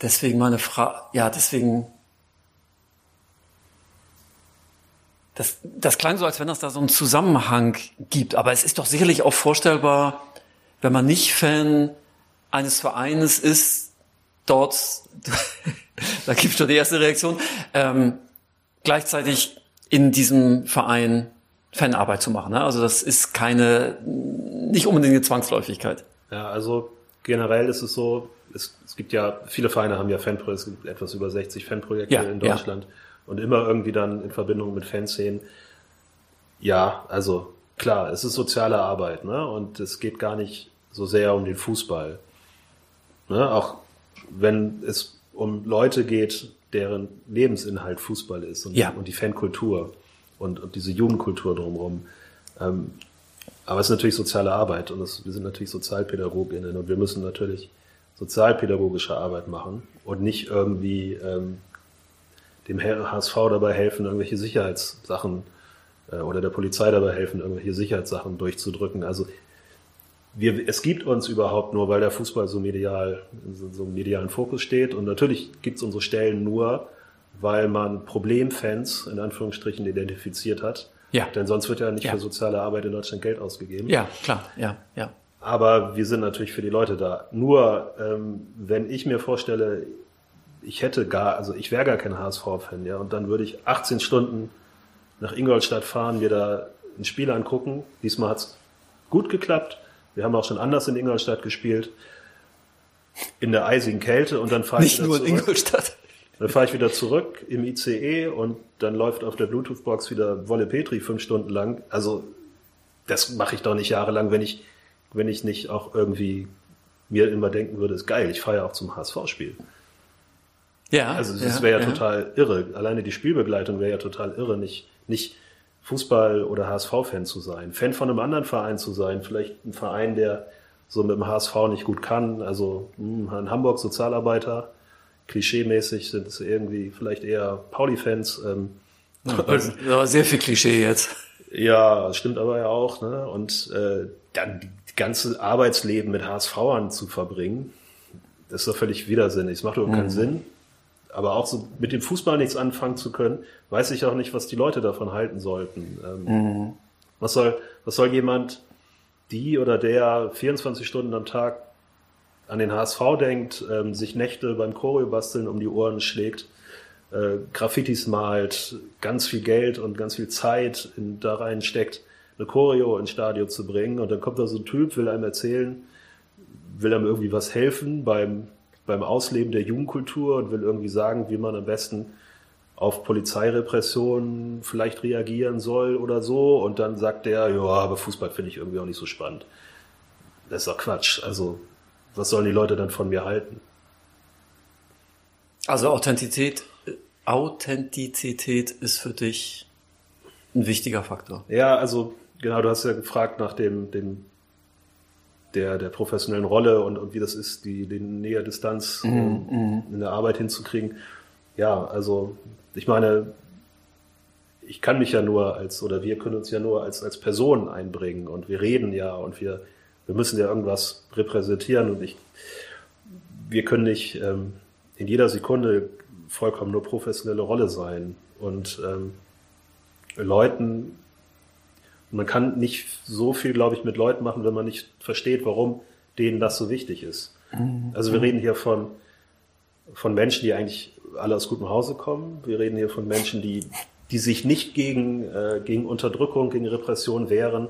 deswegen meine Frage, ja, deswegen Das, das klang so, als wenn es da so einen Zusammenhang gibt. Aber es ist doch sicherlich auch vorstellbar, wenn man nicht Fan eines Vereines ist, dort, da gibt schon die erste Reaktion, ähm, gleichzeitig in diesem Verein Fanarbeit zu machen. Ne? Also das ist keine, nicht unbedingt eine Zwangsläufigkeit. Ja, also generell ist es so, es, es gibt ja, viele Vereine haben ja Fanprojekte, es gibt etwas über 60 Fanprojekte ja, in Deutschland. Ja und immer irgendwie dann in Verbindung mit Fanszenen. Ja, also klar, es ist soziale Arbeit, ne? Und es geht gar nicht so sehr um den Fußball. Ne? Auch wenn es um Leute geht, deren Lebensinhalt Fußball ist und, ja. und die Fankultur und, und, diese Jugendkultur drumherum. Ähm, aber es ist natürlich soziale Arbeit und das, wir sind natürlich Sozialpädagoginnen und wir müssen natürlich sozialpädagogische Arbeit machen und nicht irgendwie ähm, dem HSV dabei helfen, irgendwelche Sicherheitssachen äh, oder der Polizei dabei helfen, irgendwelche Sicherheitssachen durchzudrücken. Also wir, es gibt uns überhaupt nur, weil der Fußball so medial, so, so im medialen Fokus steht. Und natürlich gibt es unsere Stellen nur, weil man Problemfans in Anführungsstrichen identifiziert hat. Ja. Denn sonst wird ja nicht ja. für soziale Arbeit in Deutschland Geld ausgegeben. Ja, klar, ja, ja. Aber wir sind natürlich für die Leute da. Nur, ähm, wenn ich mir vorstelle, ich hätte gar, also ich wäre gar kein HSV-Fan, ja, und dann würde ich 18 Stunden nach Ingolstadt fahren, mir da ein Spiel angucken. Diesmal hat's gut geklappt. Wir haben auch schon anders in Ingolstadt gespielt. In der eisigen Kälte und dann fahre ich wieder nur zurück. in Ingolstadt. Dann fahre ich wieder zurück im ICE und dann läuft auf der Bluetooth-Box wieder Wolle Petri fünf Stunden lang. Also das mache ich doch nicht jahrelang, wenn ich, wenn ich nicht auch irgendwie mir immer denken würde, ist geil, ich fahre ja auch zum HSV-Spiel. Ja. Also das ja, wäre ja, ja, total irre. Alleine die Spielbegleitung wäre ja total irre, nicht, nicht Fußball- oder HSV-Fan zu sein. Fan von einem anderen Verein zu sein. Vielleicht ein Verein, der so mit dem HSV nicht gut kann. Also mh, hm, in Hamburg Sozialarbeiter, klischeemäßig sind es irgendwie vielleicht eher Pauli-Fans. Ähm, ja, sehr viel Klischee jetzt. Ja, stimmt aber ja auch. Ne? Und äh, dann die ganze Arbeitsleben mit HSVern zu verbringen, das ist doch völlig widersinnig. Es macht überhaupt mhm. keinen Sinn aber auch so mit dem Fußball nichts anfangen zu können, weiß ich auch nicht, was die Leute davon halten sollten. Ähm, mhm. Was soll, was soll jemand, die oder der 24 Stunden am Tag an den HSV denkt, ähm, sich Nächte beim Choreo basteln um die Ohren schlägt, äh, Graffitis malt, ganz viel Geld und ganz viel Zeit in, da rein steckt, eine Choreo ins Stadion zu bringen und dann kommt da so ein Typ, will einem erzählen, will einem irgendwie was helfen beim beim Ausleben der Jugendkultur und will irgendwie sagen, wie man am besten auf Polizeirepressionen vielleicht reagieren soll oder so. Und dann sagt der, ja, aber Fußball finde ich irgendwie auch nicht so spannend. Das ist doch Quatsch. Also, was sollen die Leute dann von mir halten? Also Authentizität, Authentizität ist für dich ein wichtiger Faktor. Ja, also genau, du hast ja gefragt nach dem, dem der, der professionellen Rolle und, und wie das ist, die, die Nähe Distanz ähm, in der Arbeit hinzukriegen. Ja, also ich meine, ich kann mich ja nur als, oder wir können uns ja nur als, als Person einbringen und wir reden ja und wir Wir müssen ja irgendwas repräsentieren und ich, wir können nicht ähm, in jeder Sekunde vollkommen nur professionelle Rolle sein und ähm, Leuten, man kann nicht so viel, glaube ich, mit Leuten machen, wenn man nicht versteht, warum denen das so wichtig ist. Mhm. Also wir reden hier von, von Menschen, die eigentlich alle aus gutem Hause kommen. Wir reden hier von Menschen, die, die sich nicht gegen, äh, gegen Unterdrückung, gegen Repression wehren,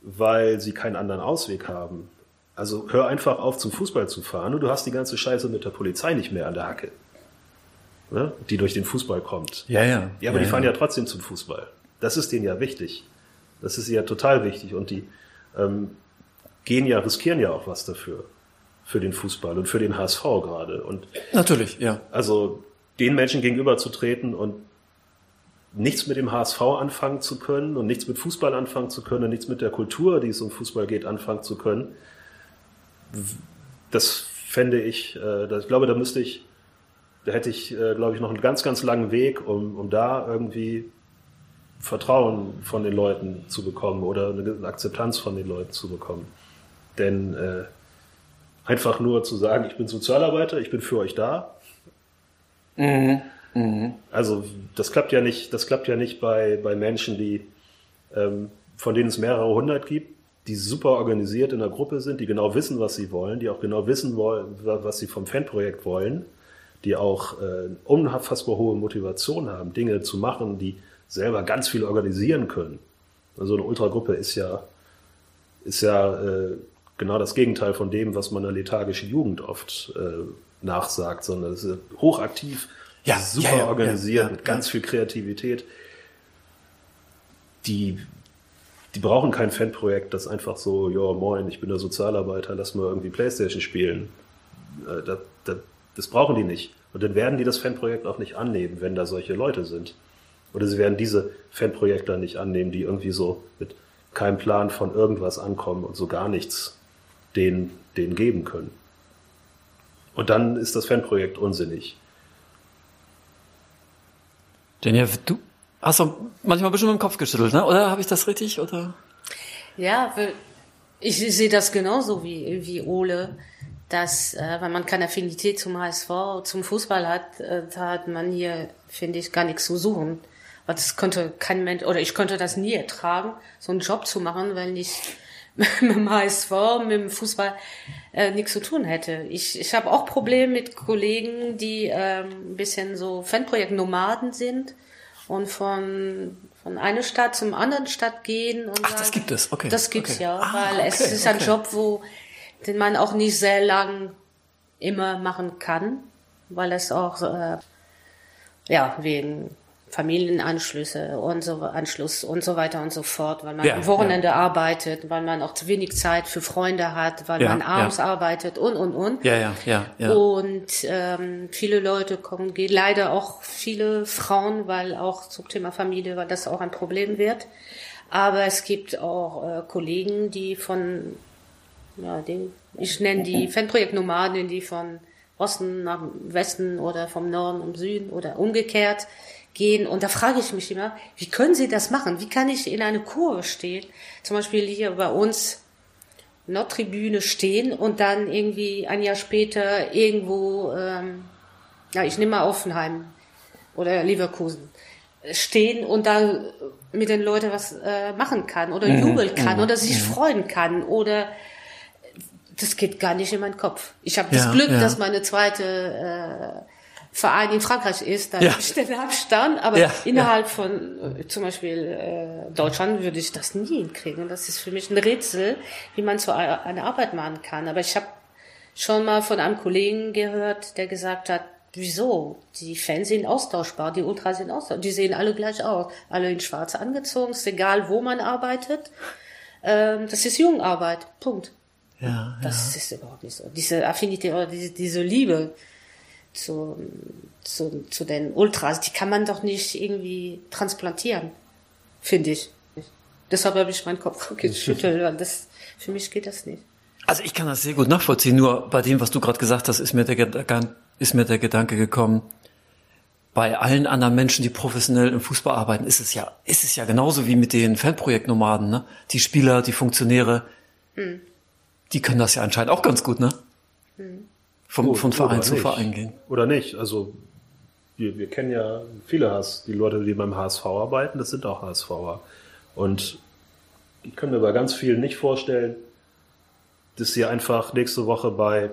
weil sie keinen anderen Ausweg haben. Also hör einfach auf, zum Fußball zu fahren und du hast die ganze Scheiße mit der Polizei nicht mehr an der Hacke, ne? die durch den Fußball kommt. Ja, ja. Ja, aber ja, die fahren ja. ja trotzdem zum Fußball. Das ist denen ja wichtig. Das ist ja total wichtig und die ähm, gehen ja, riskieren ja auch was dafür. Für den Fußball und für den HSV gerade. Und Natürlich, ja. also den Menschen gegenüberzutreten und nichts mit dem HSV anfangen zu können und nichts mit Fußball anfangen zu können und nichts mit der Kultur, die es um Fußball geht, anfangen zu können, das fände ich, äh, ich glaube, da müsste ich, da hätte ich, äh, glaube ich, noch einen ganz, ganz langen Weg, um, um da irgendwie Vertrauen von den Leuten zu bekommen oder eine Akzeptanz von den Leuten zu bekommen. Denn äh, einfach nur zu sagen, ich bin Sozialarbeiter, ich bin für euch da. Mhm. Mhm. Also das klappt ja nicht, das klappt ja nicht bei, bei Menschen, die ähm, von denen es mehrere hundert gibt, die super organisiert in der Gruppe sind, die genau wissen, was sie wollen, die auch genau wissen wollen, was sie vom Fanprojekt wollen, die auch äh, unfassbar hohe Motivation haben, Dinge zu machen, die selber ganz viel organisieren können. Also eine Ultragruppe ist ja, ist ja äh, genau das Gegenteil von dem, was man der lethargischen Jugend oft äh, nachsagt, sondern es ist hochaktiv, Ja, super ja, ja, organisiert, mit ganz viel Kreativität. Die, die brauchen kein Fanprojekt, das einfach so, ja, moin, ich bin der Sozialarbeiter, lass mal irgendwie Playstation spielen. Äh, Das, das, das brauchen die nicht. Und dann werden die das Fanprojekt auch nicht annehmen, wenn da solche Leute sind. Oder sie werden diese Fanprojekte nicht annehmen, die irgendwie so mit keinem Plan von irgendwas ankommen und so gar nichts denen, denen geben können. Und dann ist das Fanprojekt unsinnig. Ja, du hast doch manchmal bestimmt mit dem Kopf geschüttelt, ne? Oder habe ich das richtig? Oder? Ja, weil ich sehe das genauso wie, wie Ole, dass, äh, wenn man keine Affinität zum HSV, zum Fußball hat, äh, da hat man hier, finde ich, gar nichts zu suchen. Weil das könnte kein Mensch, oder ich könnte das nie ertragen, so einen Job zu machen, wenn ich mit dem HSV, mit dem Fußball äh, nichts zu tun hätte. Ich, ich habe auch Probleme mit Kollegen, die ähm, ein bisschen so Fanprojekt-Nomaden sind und von, von einer Stadt zum anderen Stadt gehen. Und Ach, das sagen- gibt es, okay. Das gibt's okay. ja, Ah, weil es okay, ist ein okay. Job, wo den man auch nicht sehr lang immer machen kann, weil es auch äh, ja wegen Familienanschlüsse und so Anschluss und so weiter und so fort, weil man Ja, am Wochenende arbeitet, weil man auch zu wenig Zeit für Freunde hat, weil Ja, man abends ja. arbeitet und und und. Ja, ja, ja, ja. Und ähm, viele Leute kommen, gehen leider auch viele Frauen, weil auch zum Thema Familie, weil das auch ein Problem wird. Aber es gibt auch äh, Kollegen, die von, ja, die, ich nenne die Fanprojektnomaden, die von Osten nach Westen oder vom Norden um Süden oder umgekehrt gehen. Und da frage ich mich immer, wie können sie das machen? Wie kann ich in eine Kurve stehen? Zum Beispiel hier bei uns Nordtribüne stehen und dann irgendwie ein Jahr später irgendwo, ähm, ja, ich nehme mal Offenheim oder Leverkusen stehen und da mit den Leuten was äh, machen kann oder jubeln kann oder sich freuen kann oder das geht gar nicht in meinen Kopf. Ich habe das Ja, Glück, ja. dass meine zweite äh, Verein in Frankreich ist, da Ja. ja. den Abstand, aber Ja, innerhalb von äh, zum Beispiel äh, Deutschland würde ich das nie hinkriegen. Das ist für mich ein Rätsel, wie man so eine Arbeit machen kann. Aber ich habe schon mal von einem Kollegen gehört, der gesagt hat, wieso? Die Fans sind austauschbar, die Ultras sind austauschbar, die sehen alle gleich aus, alle in schwarz angezogen, ist egal, wo man arbeitet. Ähm, das ist Jugendarbeit, Punkt. ja, ja. Das ist überhaupt nicht so. Diese Affinität oder diese, diese Liebe zu, zu, zu den Ultras, die kann man doch nicht irgendwie transplantieren, finde ich. Deshalb habe ich meinen Kopf geschüttelt, weil das, für mich geht das nicht. Also ich kann das sehr gut nachvollziehen, nur bei dem, was du gerade gesagt hast, ist mir, der Gedanke, ist mir der Gedanke gekommen, bei allen anderen Menschen, die professionell im Fußball arbeiten, ist es ja, ist es ja genauso wie mit den Fanprojektnomaden, ne? Die Spieler, die Funktionäre, Die können das ja anscheinend auch ganz gut, ne? Vom, Gut, von Verein zu nicht. Verein gehen. Oder nicht? Also wir, wir kennen ja viele HSV, die Leute, die beim HSV arbeiten, das sind auch HSVer. Und ich kann mir bei ganz vielen nicht vorstellen, dass sie einfach nächste Woche bei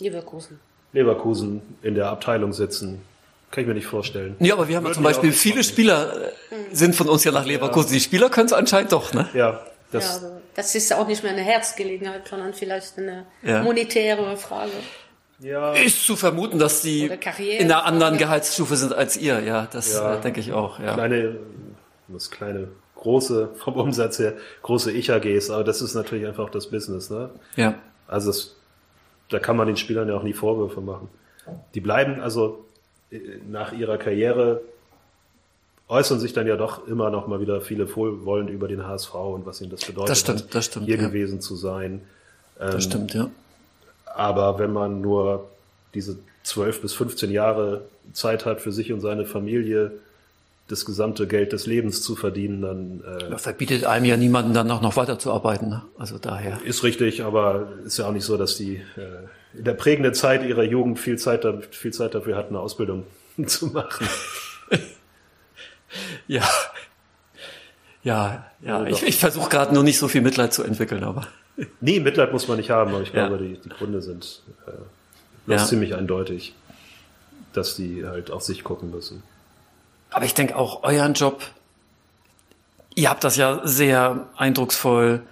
Leverkusen. Leverkusen in der Abteilung sitzen. Kann ich mir nicht vorstellen. Ja, aber wir haben ja Würden zum Beispiel nicht viele. Spieler äh, sind von uns ja nach Leverkusen. Die Spieler können es anscheinend doch, ne? Ja, Ja, das, also das ist auch nicht mehr eine Herzgelegenheit, sondern vielleicht eine Ja. monetäre Frage. Ja, Ist zu vermuten, dass Karriere. in einer anderen Gehaltsstufe sind als ihr. Ja, das Ja. äh, denke ich auch. Ja. kleine, das kleine, große, vom Umsatz her, große Ich-AGs, aber das ist natürlich einfach das Business, ne? ja. Also das, da kann man den Spielern ja auch nie Vorwürfe machen. Die bleiben also äh, nach ihrer Karriere äußern sich dann ja doch immer noch mal wieder viele wohlwollend über den HSV und was ihnen das bedeutet, Das stimmt, das stimmt, hier ja. gewesen zu sein. Das stimmt, ja. Aber wenn man nur diese 12 bis 15 Jahre Zeit hat, für sich und seine Familie das gesamte Geld des Lebens zu verdienen, dann äh, Das verbietet einem ja niemanden dann auch noch weiterzuarbeiten. Ne? Also daher. Ist richtig, aber ist ja auch nicht so, dass die äh, in der prägenden Zeit ihrer Jugend viel Zeit, viel Zeit dafür hatten, eine Ausbildung zu machen. Ja. Ja, ja. Ja, Ich, ich versuche gerade nur nicht so viel Mitleid zu entwickeln, aber. Nee, Mitleid muss man nicht haben, aber ich Ja. glaube, die, die Gründe sind äh, Ja. ziemlich eindeutig, dass die halt auf sich gucken müssen. Aber ich denke auch, euren Job, ihr habt das ja sehr eindrucksvoll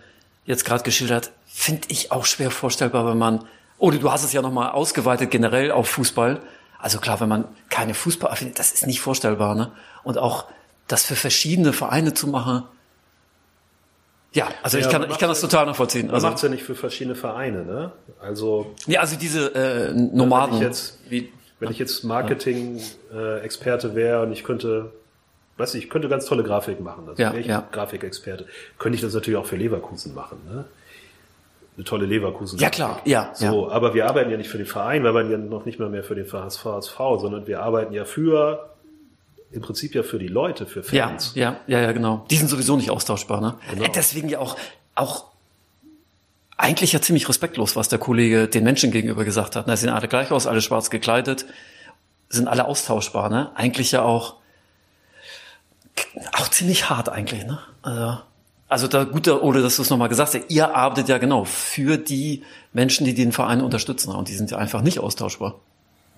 jetzt gerade geschildert, finde ich auch schwer vorstellbar, wenn man, oder du hast es ja nochmal ausgeweitet generell auf Fußball. Also klar, wenn man keine Fußball findet, das ist nicht vorstellbar, ne? Und auch das für verschiedene Vereine zu machen. Ja, also Ja, ich kann, ich kann das total nachvollziehen. Man Also, macht's ja nicht für verschiedene Vereine, ne? Also ja, also diese äh, Nomaden. Wenn ich jetzt- wie, wenn ich jetzt Marketing-Experte wäre und ich könnte, weiß ich, ich könnte ganz tolle Grafik machen. Also Ja, wäre ich ja. Grafikexperte, könnte ich das natürlich auch für Leverkusen machen, ne? Eine tolle Leverkusen. ja klar, ja, So, aber wir arbeiten ja nicht für den Verein, wir arbeiten ja noch nicht mal mehr für den VSV, sondern wir arbeiten ja für, im Prinzip ja für die Leute, für Fans. ja, ja, ja, genau. Die sind sowieso nicht austauschbar, ne? Genau. Äh, Deswegen ja auch, auch eigentlich ja ziemlich respektlos, was der Kollege den Menschen gegenüber gesagt hat. Ne? Sie sehen alle gleich aus, alle schwarz gekleidet, sind alle austauschbar, ne? Eigentlich ja auch, auch ziemlich hart eigentlich, ne? Also, also da gut, oder dass du es nochmal gesagt hast, ihr arbeitet ja genau für die Menschen, die den Verein unterstützen und die sind ja einfach nicht austauschbar.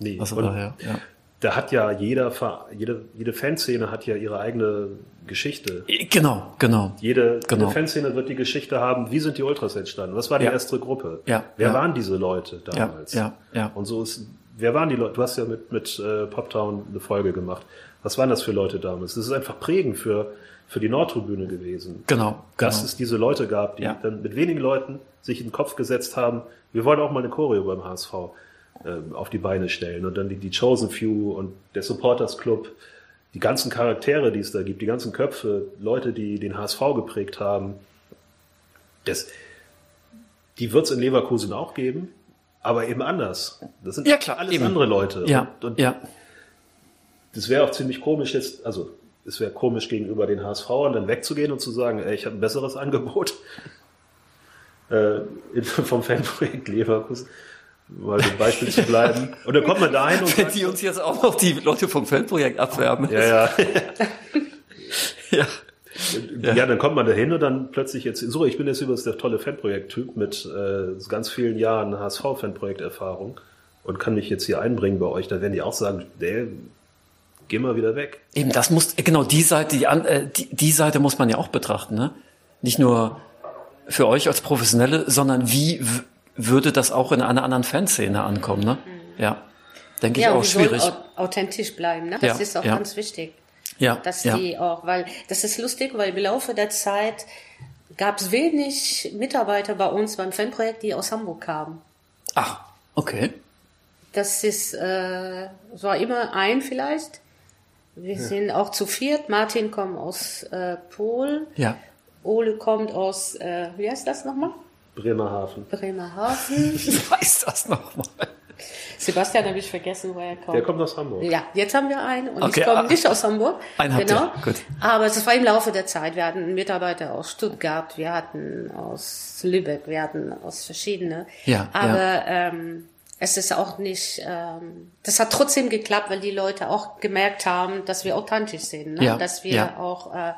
Nee. Also daher, ja. Da hat ja jeder, jede, jede Fanszene hat ja ihre eigene Geschichte. Genau, genau. Jede, Genau. jede Fanszene wird die Geschichte haben, wie sind die Ultras entstanden? Was war die Ja. erste Gruppe? Ja, Wer ja. waren diese Leute damals? ja, ja. Und so ist, wer waren die Leute? Du hast ja mit, mit äh, Poptown eine Folge gemacht. Was waren das für Leute damals? Das ist einfach prägend für, für die Nordtribüne gewesen. Genau, Dass genau. es diese Leute gab, die Ja. dann mit wenigen Leuten sich in den Kopf gesetzt haben, wir wollen auch mal eine Choreo beim HSV äh, auf die Beine stellen. Und dann die, die Chosen Few und der Supporters Club, die ganzen Charaktere, die es da gibt, die ganzen Köpfe, Leute, die den HSV geprägt haben, das, die wird es in Leverkusen auch geben, aber eben anders. Das sind Ja, klar, alles eben. andere Leute. Ja, Und, und ja. das wäre auch ziemlich komisch jetzt, also es wäre komisch gegenüber den HSVern dann wegzugehen und zu sagen, ey, ich habe ein besseres Angebot äh, vom Fanprojekt Leverkusen, mal ein Beispiel zu bleiben. Und dann kommt man da hin und Wenn sagt, die uns jetzt auch noch die Leute vom Feldprojekt abwerben. ja, ja, ja. ja. dann kommt man da hin und dann plötzlich jetzt, so, ich bin jetzt übrigens der tolle Fanprojekt-Typ mit äh, ganz vielen Jahren HSV-Fanprojekterfahrung und kann mich jetzt hier einbringen bei euch, dann werden die auch sagen, ey, geh mal wieder weg. Eben, das muss, genau, die Seite, die, äh, die, die Seite muss man ja auch betrachten, ne? Nicht nur für euch als Professionelle, sondern wie würde das auch in einer anderen Fanszene ankommen, ne? Ja. Denke ich Ja, und auch schwierig. au- authentisch bleiben. Ne? Das Ja, ist auch ja. ganz wichtig. Ja, Dass ja. die auch, weil das ist lustig, weil im Laufe der Zeit gab es wenig Mitarbeiter bei uns beim Fanprojekt, die aus Hamburg kamen. Ach, okay. Das ist, äh, es war immer ein vielleicht. Wir sind auch zu viert. Martin kommt aus äh, Polen. Ja. Ole kommt aus, äh, wie heißt das nochmal? Bremerhaven. Bremerhaven. Ich weiß das nochmal. Sebastian habe ich vergessen, woher er kommt. Der kommt aus Hamburg. Ja, jetzt haben wir einen und Okay, ich komme ah. nicht aus Hamburg. Einen habt genau. ihr, gut. Aber es war im Laufe der Zeit. Wir hatten Mitarbeiter aus Stuttgart, wir hatten aus Lübeck, wir hatten aus verschiedene. Ja, Aber ja. Ähm, es ist auch nicht, ähm, das hat trotzdem geklappt, weil die Leute auch gemerkt haben, dass wir authentisch sind, ne? Ja, dass wir ja. auch äh,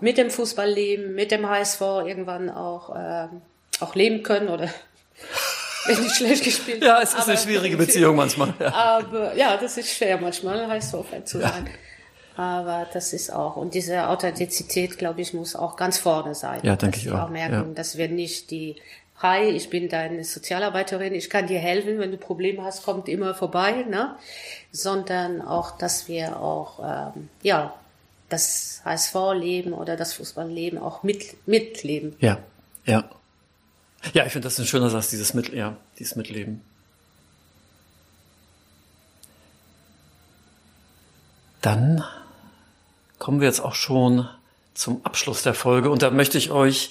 mit dem Fußball leben, mit dem HSV irgendwann auch, ähm, auch leben können oder wenn die schlecht gespielt Ja, es ist eine aber- schwierige Beziehung manchmal. Ja. aber ja, das ist schwer manchmal, HSV-Fan zu sein. Aber das ist auch, und diese Authentizität, glaube ich, muss auch ganz vorne sein. Ja, denke ich sie auch, merken, ja. dass wir nicht die, hi, ich bin deine Sozialarbeiterin, ich kann dir helfen, wenn du Probleme hast, kommt immer vorbei, ne? Sondern auch, dass wir auch, ähm, ja, das HSV-Leben oder das Fußballleben auch mit, mitleben. Ja, ja. Ja, ich finde das ein schöner Satz, dieses Mit, ja, dieses Mitleben. Dann kommen wir jetzt auch schon zum Abschluss der Folge und da möchte ich euch,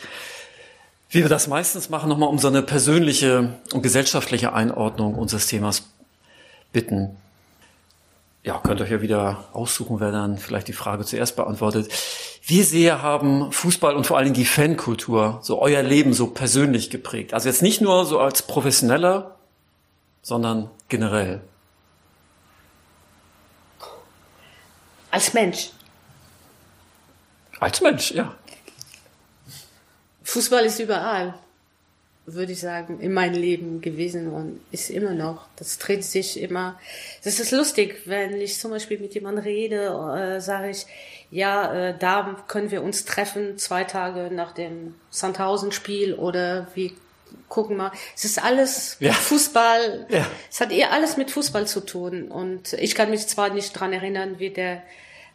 wie wir das meistens machen, nochmal um so eine persönliche und gesellschaftliche Einordnung unseres Themas bitten. Ja, könnt euch ja wieder aussuchen, wer dann vielleicht die Frage zuerst beantwortet. Wie sehr haben Fußball und vor allen Dingen die Fankultur so euer Leben so persönlich geprägt? Also jetzt nicht nur so als Professioneller, sondern generell. Als Mensch. Als Mensch, ja. Fußball ist überall, würde ich sagen, in meinem Leben gewesen und ist immer noch. Das dreht sich immer. Das ist lustig, wenn ich zum Beispiel mit jemandem rede, äh, sage ich, ja, äh, da können wir uns treffen, zwei Tage nach dem Sandhausen-Spiel oder wir gucken mal. Es ist alles Ja. Fußball. Ja. Es hat eher alles mit Fußball zu tun. Und ich kann mich zwar nicht dran erinnern, wie der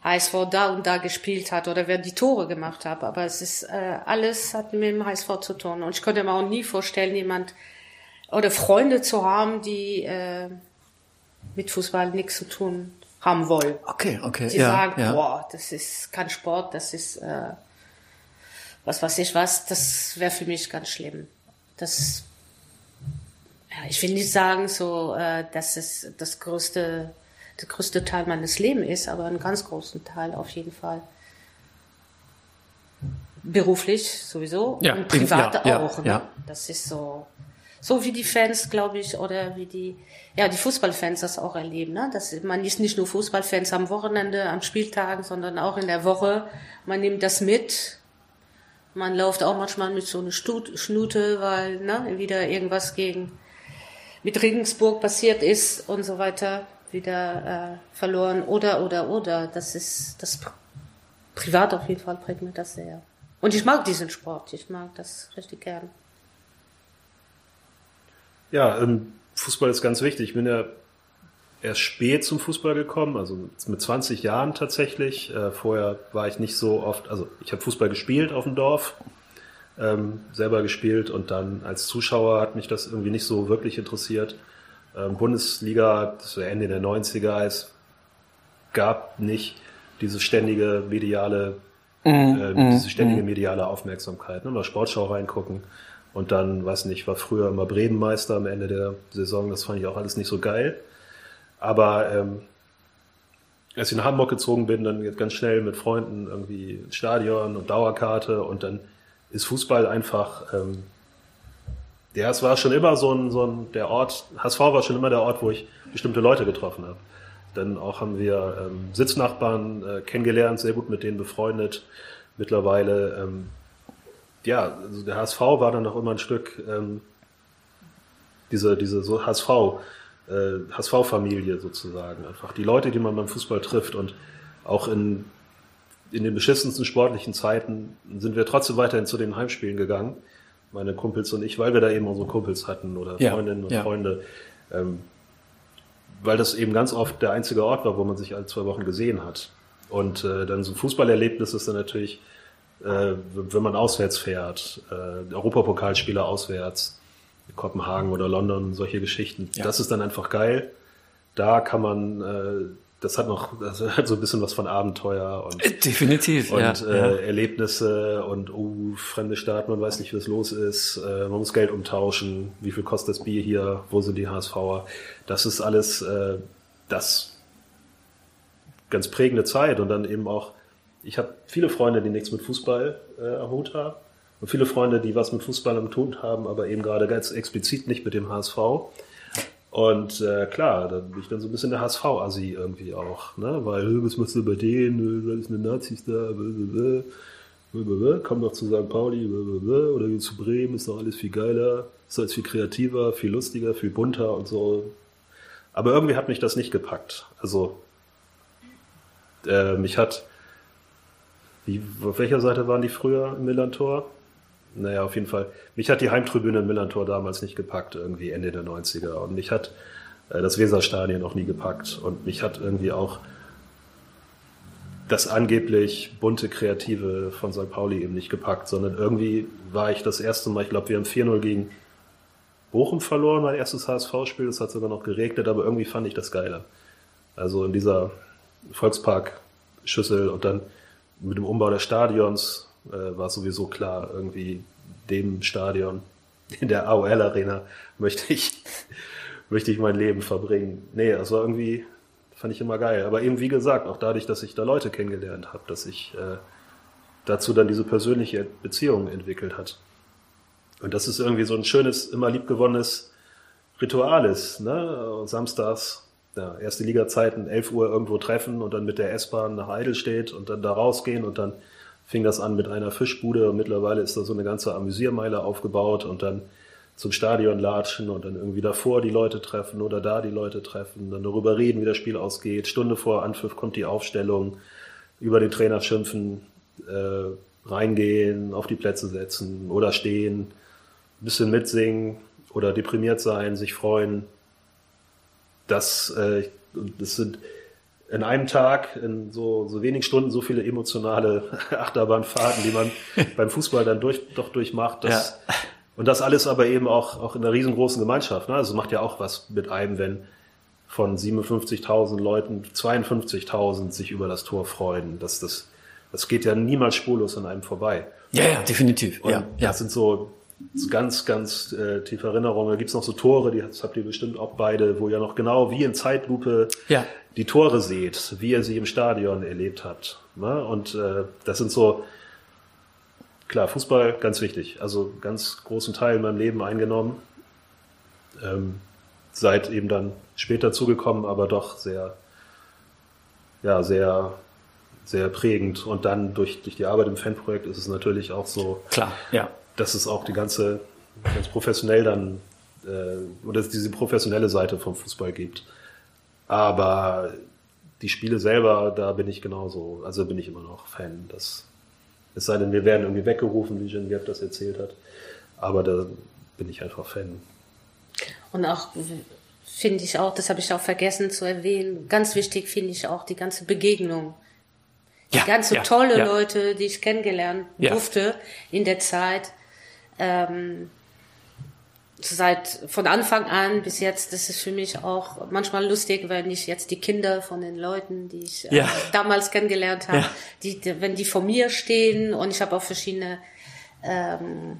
HSV da und da gespielt hat oder wer die Tore gemacht hat, aber es ist äh, alles hat mit dem HSV zu tun. Und ich könnte mir auch nie vorstellen, jemand oder Freunde zu haben, die äh, mit Fußball nichts zu tun haben wollen. Okay, okay. Die ja, sagen, ja. boah, das ist kein Sport, das ist äh, was weiß ich was, das wäre für mich ganz schlimm. Das ja, ich will nicht sagen so, äh, dass es das größte, der größte Teil meines Lebens ist, aber einen ganz großen Teil auf jeden Fall. Beruflich sowieso Ja, und privat ja, ja, auch. ne? ja. Das ist so, so wie die Fans, glaube ich, oder wie die, ja, die Fußballfans das auch erleben. Ne? Das, man ist nicht nur Fußballfans am Wochenende, am Spieltagen, sondern auch in der Woche. Man nimmt das mit. Man läuft auch manchmal mit so einer Stut, Schnute, weil ne, wieder irgendwas gegen mit Regensburg passiert ist und so weiter, wieder äh, verloren oder oder oder. Das ist das pri- privat auf jeden Fall prägt mir das sehr. Und ich mag diesen Sport, ich mag das richtig gern. Ja, ähm, Fußball ist ganz wichtig. Ich bin ja erst spät zum Fußball gekommen, also mit 20 Jahren tatsächlich. Äh, vorher war ich nicht so oft, also ich habe Fußball gespielt auf dem Dorf, ähm, selber gespielt und dann als Zuschauer hat mich das irgendwie nicht so wirklich interessiert. Ähm, Bundesliga, das war Ende der 90er, es gab nicht diese ständige mediale äh, diese ständige mediale Aufmerksamkeit. Ne? Mal Sportschau reingucken und dann, weiß nicht, war früher immer Bremenmeister am Ende der Saison. Das fand ich auch alles nicht so geil. Aber ähm, als ich nach Hamburg gezogen bin, dann ganz schnell mit Freunden irgendwie ins Stadion und Dauerkarte und dann ist Fußball einfach, ähm, ja, es war schon immer so ein, so ein, der Ort, HSV war schon immer der Ort, wo ich bestimmte Leute getroffen habe. Dann auch haben wir ähm, Sitznachbarn äh, kennengelernt, sehr gut mit denen befreundet. Mittlerweile, ähm, ja, also der HSV war dann auch immer ein Stück ähm, diese, diese so HSV, äh, HSV-Familie sozusagen. Einfach die Leute, die man beim Fußball trifft und auch in, in den beschissensten sportlichen Zeiten sind wir trotzdem weiterhin zu den Heimspielen gegangen. Meine Kumpels und ich, weil wir da eben unsere Kumpels hatten oder Ja, Freundinnen und ja. Freunde. Ähm, weil das eben ganz oft der einzige Ort war, wo man sich alle zwei Wochen gesehen hat. Und äh, dann so ein Fußballerlebnis ist dann natürlich, äh, wenn man auswärts fährt, äh, Europapokalspiele auswärts, Kopenhagen oder London, solche Geschichten. Ja. Das ist dann einfach geil. Da kann man äh, das hat noch das hat so ein bisschen was von Abenteuer und äh, definitiv und ja, äh, ja. Erlebnisse und uh, fremde Staaten, man weiß nicht, was los ist, äh, man muss Geld umtauschen, wie viel kostet das Bier hier, wo sind die HSVer? Das ist alles äh, das ganz prägende Zeit und dann eben auch, ich habe viele Freunde, die nichts mit Fußball äh, am Hut haben und viele Freunde, die was mit Fußball am Hut haben, aber eben gerade ganz explizit nicht mit dem HSV. Und äh, klar, da bin ich dann so ein bisschen der HSV-Assi irgendwie auch, ne? Weil, "Hö, was machst du bei denen? Da ist eine Nazis da, blablabla. Blablabla. komm doch zu St. Pauli, blablabla. oder zu Bremen, ist doch alles viel geiler, ist alles viel kreativer, viel lustiger, viel bunter und so. Aber irgendwie hat mich das nicht gepackt. Also, äh, mich hat, wie, auf welcher Seite waren die früher im Millantor? Naja, auf jeden Fall. Mich hat die Heimtribüne im Millantor damals nicht gepackt, irgendwie Ende der 90er. Und mich hat äh, das Weserstadion auch nie gepackt. Und mich hat irgendwie auch das angeblich bunte Kreative von St. Pauli eben nicht gepackt, sondern irgendwie war ich das erste Mal, ich glaube, wir haben 4-0 gegen Bochum verloren, mein erstes HSV-Spiel, das hat sogar noch geregnet, aber irgendwie fand ich das geiler. Also in dieser Volkspark-Schüssel und dann mit dem Umbau des Stadions äh, war sowieso klar, irgendwie dem Stadion, in der AOL-Arena möchte ich, möchte ich mein Leben verbringen. Nee, war irgendwie, fand ich immer geil. Aber eben wie gesagt, auch dadurch, dass ich da Leute kennengelernt habe, dass ich äh, dazu dann diese persönliche Beziehung entwickelt hat. Und das ist irgendwie so ein schönes, immer liebgewonnenes Ritual ist, ne? Samstags, ja, erste Liga-Zeiten, 11 Uhr irgendwo treffen und dann mit der S-Bahn nach Eidelstedt und dann da rausgehen und dann fing das an mit einer Fischbude und mittlerweile ist da so eine ganze Amüsiermeile aufgebaut und dann zum Stadion latschen und dann irgendwie davor die Leute treffen oder da die Leute treffen, dann darüber reden, wie das Spiel ausgeht. Stunde vor Anpfiff kommt die Aufstellung, über den Trainer schimpfen, äh, reingehen, auf die Plätze setzen oder stehen, ein bisschen mitsingen oder deprimiert sein, sich freuen. Das, äh, das sind in einem Tag, in so, so wenig Stunden, so viele emotionale Achterbahnfahrten, die man beim Fußball dann durch, doch durchmacht. Das, Ja. Und das alles aber eben auch, auch in einer riesengroßen Gemeinschaft. Ne? Also macht ja auch was mit einem, wenn von 57.000 Leuten 52.000 sich über das Tor freuen. Das, das, das geht ja niemals spurlos an einem vorbei. ja, ja, definitiv. Und Ja, ja. das sind so ganz, ganz äh, tiefe Erinnerungen. Da gibt's noch so Tore, die das habt ihr bestimmt auch beide, wo ihr noch genau wie in Zeitlupe Ja. die Tore seht, wie ihr sie im Stadion erlebt habt. Ne? Und äh, das sind so, klar, Fußball ganz wichtig. Also ganz großen Teil in meinem Leben eingenommen. Ähm, seid eben dann später zugekommen, aber doch sehr, ja, sehr, sehr prägend. Und dann durch, durch die Arbeit im Fanprojekt ist es natürlich auch so, Klar, ja. Dass es auch die ganze, ganz professionell dann, äh, oder es diese professionelle Seite vom Fußball gibt. Aber die Spiele selber, da bin ich genauso, also bin ich immer noch Fan. Das, es sei denn, wir werden irgendwie weggerufen, wie Genevieve das erzählt hat. Aber da bin ich einfach Fan. Und auch finde ich auch, das habe ich auch vergessen zu erwähnen, ganz wichtig finde ich auch die ganze Begegnung. Die Ja, ganze ja, tolle ja. Leute, die ich kennengelernt Ja. durfte in der Zeit. Ähm, seit von Anfang an bis jetzt, das ist für mich auch manchmal lustig, wenn ich jetzt die Kinder von den Leuten, die ich äh, Ja. damals kennengelernt habe, Ja. die, die, wenn die vor mir stehen und ich habe auch verschiedene ähm,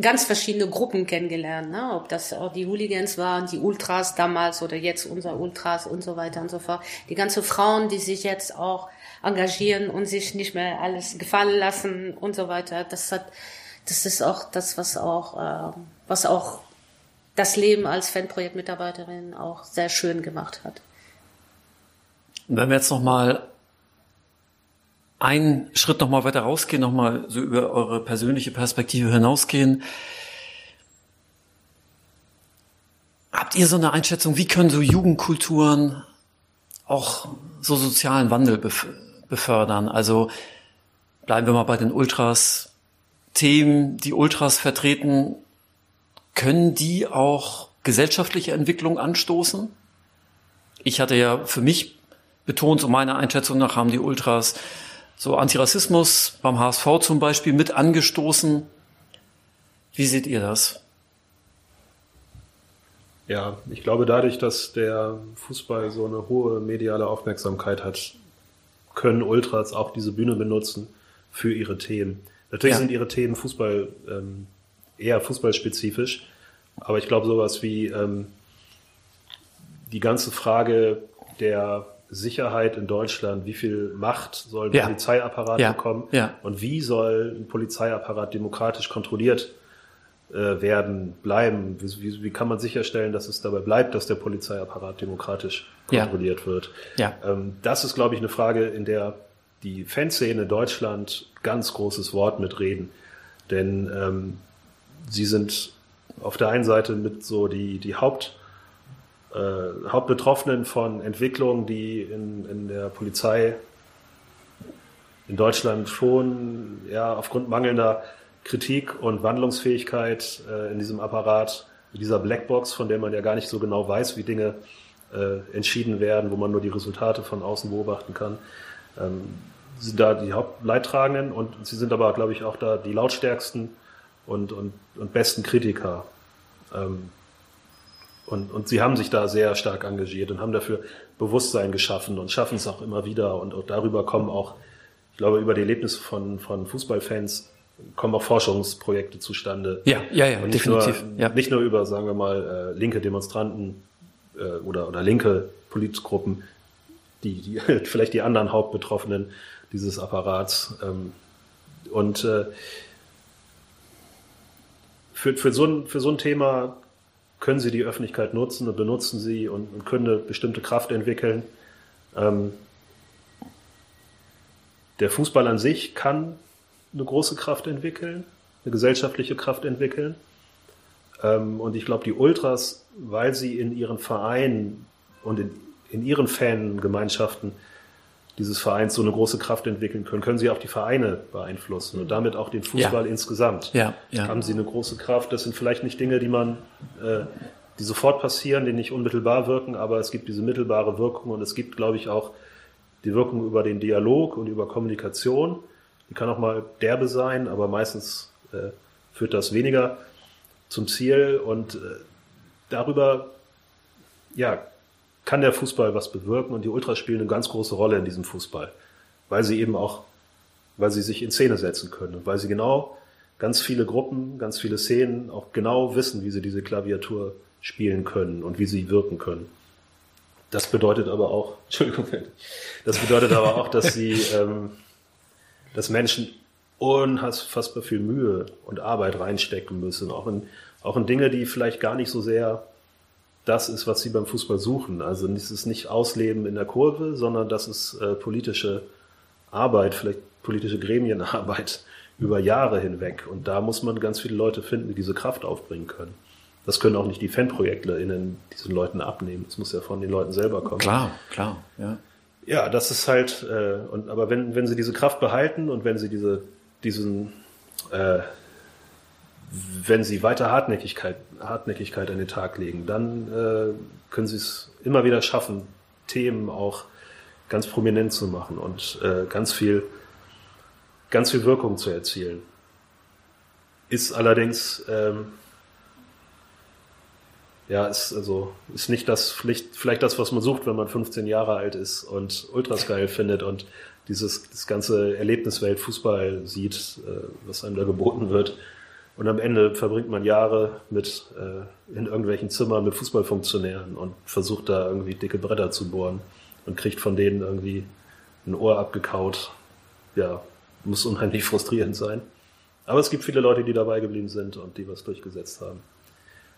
ganz verschiedene Gruppen kennengelernt, ne? ob das auch die Hooligans waren, die Ultras damals oder jetzt unser Ultras und so weiter und so fort. Die ganzen Frauen, die sich jetzt auch engagieren und sich nicht mehr alles gefallen lassen und so weiter. Das hat, das ist auch das, was auch, ähm, was auch das Leben als Fanprojektmitarbeiterin auch sehr schön gemacht hat. Wenn wir jetzt noch mal einen Schritt noch mal weiter rausgehen, noch mal so über eure persönliche Perspektive hinausgehen, habt ihr so eine Einschätzung, wie können so Jugendkulturen auch so sozialen Wandel bef befördern? Also bleiben wir mal bei den Ultras. Themen, die Ultras vertreten, können die auch gesellschaftliche Entwicklung anstoßen? Ich hatte ja für mich betont, so meiner Einschätzung nach haben die Ultras so Antirassismus beim HSV zum Beispiel mit angestoßen. Wie seht ihr das? Ja, ich glaube, dadurch, dass der Fußball so eine hohe mediale Aufmerksamkeit hat, können Ultras auch diese Bühne benutzen für ihre Themen. Natürlich ja. sind ihre Themen Fußball ähm, eher fußballspezifisch, aber ich glaube, sowas wie ähm, die ganze Frage der Sicherheit in Deutschland, wie viel Macht soll ein ja. Polizeiapparat ja. bekommen und wie soll ein Polizeiapparat demokratisch kontrolliert äh, werden, bleiben? Wie, wie, wie, kann man sicherstellen, dass es dabei bleibt, dass der Polizeiapparat demokratisch kontrolliert wird? Ähm, das ist, glaube ich, eine Frage, in der die Fanszene Deutschland ganz großes Wort mitreden. Denn ähm, sie sind auf der einen Seite mit so die, die Haupt, äh, Hauptbetroffenen von Entwicklungen, die in, in der Polizei in Deutschland schon ja, aufgrund mangelnder Kritik und Wandlungsfähigkeit äh, in diesem Apparat, in dieser Blackbox, von der man ja gar nicht so genau weiß, wie Dinge äh, entschieden werden, wo man nur die Resultate von außen beobachten kann, ähm, sind da die Hauptleidtragenden und sie sind aber, glaube ich, auch da die lautstärksten und, und, und besten Kritiker. Ähm, und, und sie haben sich da sehr stark engagiert und haben dafür Bewusstsein geschaffen und schaffen es auch immer wieder. Und, und darüber kommen auch, ich glaube, über die Erlebnisse von, von Fußballfans kommen auch Forschungsprojekte zustande. Ja, ja, ja, und nicht definitiv. Nur, ja. Nicht nur über, sagen wir mal, äh, linke Demonstranten äh, oder, oder linke Politgruppen, die, die vielleicht die anderen Hauptbetroffenen dieses Apparats. Ähm, und äh, für, für, so ein, für so ein Thema können Sie die Öffentlichkeit nutzen und benutzen sie und, und können eine bestimmte Kraft entwickeln. Ähm, der Fußball an sich kann eine große Kraft entwickeln, eine gesellschaftliche Kraft entwickeln. Ähm, und ich glaube, die Ultras, weil sie in ihren Vereinen und in, in ihren Fangemeinschaften dieses Vereins so eine große Kraft entwickeln können, können sie auch die Vereine beeinflussen und damit auch den Fußball ja. insgesamt. Ja, ja. Haben sie eine große Kraft. Das sind vielleicht nicht Dinge, die man, äh, die sofort passieren, die nicht unmittelbar wirken, aber es gibt diese mittelbare Wirkung und es gibt, glaube ich, auch die Wirkung über den Dialog und über Kommunikation. Die kann auch mal derbe sein, aber meistens äh, führt das weniger zum Ziel und äh, darüber, ja, kann der Fußball was bewirken und die Ultras spielen eine ganz große Rolle in diesem Fußball, weil sie eben auch, weil sie sich in Szene setzen können und weil sie genau ganz viele Gruppen, ganz viele Szenen auch genau wissen, wie sie diese Klaviatur spielen können und wie sie wirken können. Das bedeutet aber auch, Entschuldigung, das bedeutet aber auch, dass sie, ähm, dass Menschen unfassbar viel Mühe und Arbeit reinstecken müssen, auch in, auch in Dinge, die vielleicht gar nicht so sehr das ist, was sie beim Fußball suchen. Also es ist nicht Ausleben in der Kurve, sondern das ist äh, politische Arbeit, vielleicht politische Gremienarbeit über Jahre hinweg. Und da muss man ganz viele Leute finden, die diese Kraft aufbringen können. Das können auch nicht die FanprojektlerInnen diesen Leuten abnehmen. Das muss ja von den Leuten selber kommen. Klar, klar, ja. Ja, das ist halt, äh, und, aber wenn, wenn sie diese Kraft behalten und wenn sie diese, diesen, äh, wenn sie weiter Hartnäckigkeit, Hartnäckigkeit an den Tag legen, dann äh, können sie es immer wieder schaffen, Themen auch ganz prominent zu machen und äh, ganz viel, ganz viel Wirkung zu erzielen. Ist allerdings, ähm, ja, ist also ist nicht das vielleicht, vielleicht das, was man sucht, wenn man 15 Jahre alt ist und Ultras geil findet und dieses das ganze Erlebniswelt Fußball sieht, äh, was einem da geboten wird und am Ende verbringt man Jahre mit äh, in irgendwelchen Zimmern mit Fußballfunktionären und versucht da irgendwie dicke Bretter zu bohren und kriegt von denen irgendwie ein Ohr abgekaut. Ja, muss unheimlich frustrierend sein. Aber es gibt viele Leute, die dabei geblieben sind und die was durchgesetzt haben.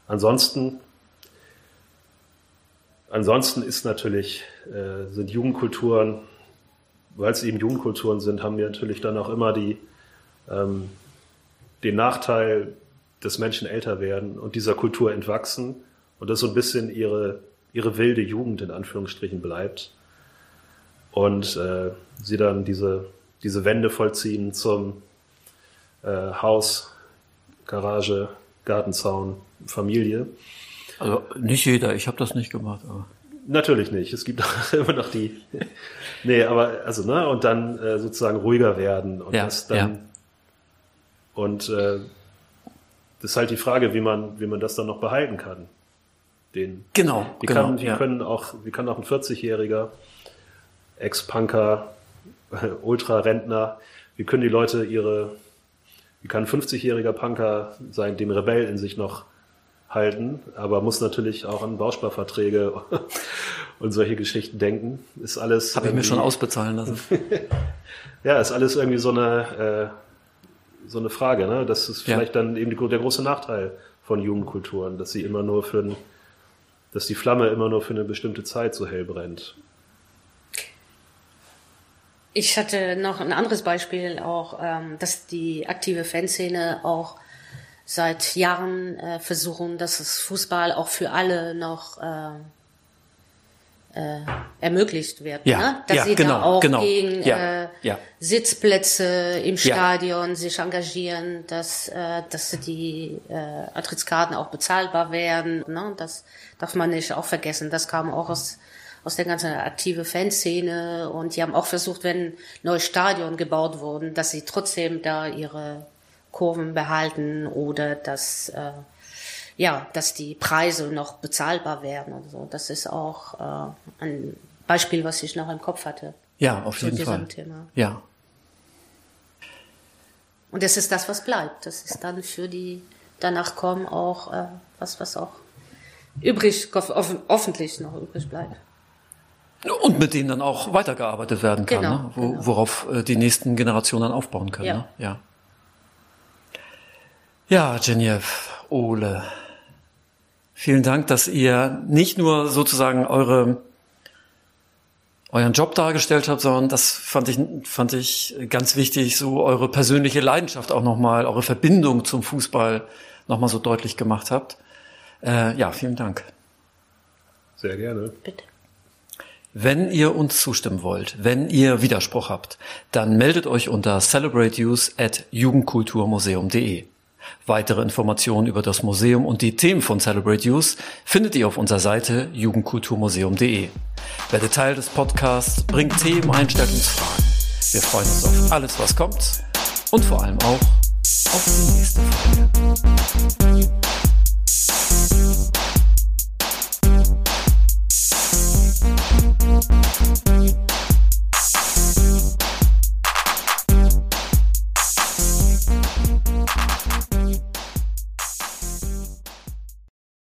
Ansonsten, ansonsten ist natürlich, äh, sind Jugendkulturen, weil es eben Jugendkulturen sind, haben wir natürlich dann auch immer die, ähm, den Nachteil, dass Menschen älter werden und dieser Kultur entwachsen und dass so ein bisschen ihre, ihre wilde Jugend in Anführungsstrichen bleibt und äh, sie dann diese, diese Wände vollziehen zum äh, Haus, Garage, Gartenzaun, Familie. Also nicht jeder, ich habe das nicht gemacht. Aber. Natürlich nicht. Es gibt auch immer noch die. nee, aber also, ne, und dann äh, sozusagen ruhiger werden und ja, das dann ja. Und äh, das ist halt die Frage, wie man, wie man das dann noch behalten kann. Den, Genau, wie, genau. kann, wie, ja. können auch, wie kann auch ein 40-jähriger Ex-Punker, Ultra-Rentner, wie können die Leute ihre, wie kann ein 50-jähriger Punker sein, den Rebell in sich noch halten, aber muss natürlich auch an Bausparverträge und solche Geschichten denken. Ist alles. Habe ich mir schon ausbezahlen lassen. Ja, ist alles irgendwie so eine, äh, so eine Frage, ne? Das ist Ja. vielleicht dann eben die, der große Nachteil von Jugendkulturen, dass sie immer nur für ein, dass die Flamme immer nur für eine bestimmte Zeit so hell brennt. Ich hatte noch ein anderes Beispiel auch, ähm, dass die aktive Fanszene auch seit Jahren äh, versuchen, dass das Fußball auch für alle noch äh, ermöglicht wird. Ja, ne? Dass ja, sie genau, da auch genau. gegen Ja, äh, ja. Sitzplätze im. Stadion sich engagieren, dass, äh, dass die äh, Antrittskarten auch bezahlbar werden. Ne? Das darf man nicht auch vergessen. Das kam auch aus aus der ganzen aktive Fanszene und die haben auch versucht, wenn neue Stadion gebaut wurden, dass sie trotzdem da ihre Kurven behalten oder dass äh, ja, dass die Preise noch bezahlbar werden und so. Das ist auch äh, ein Beispiel, was ich noch im Kopf hatte. Ja, auf jeden Fall. Thema. Ja. Und das ist das, was bleibt. Das ist dann für die danach kommen auch äh, was, was auch übrig, hoff, hoffentlich noch übrig bleibt. Und mit denen dann auch weitergearbeitet werden kann, Genau, ne? Wo, genau. worauf äh, die nächsten Generationen dann aufbauen können. Ja. Ne? Ja. Ja, Genevieve, Ole, vielen Dank, dass ihr nicht nur sozusagen eure euren Job dargestellt habt, sondern das fand ich fand ich ganz wichtig, so eure persönliche Leidenschaft auch nochmal, eure Verbindung zum Fußball nochmal so deutlich gemacht habt. Äh, ja, vielen Dank. Sehr gerne. Bitte. Wenn ihr uns zustimmen wollt, wenn ihr Widerspruch habt, dann meldet euch unter celebrateuse at jugendkulturmuseum.de. Weitere Informationen über das Museum und die Themen von Celebrate Youth findet ihr auf unserer Seite jugendkulturmuseum.de. Werdet Teil des Podcasts, bringt Themen, einstellt uns Fragen. Wir freuen uns auf alles, was kommt und vor allem auch auf die nächste Folge.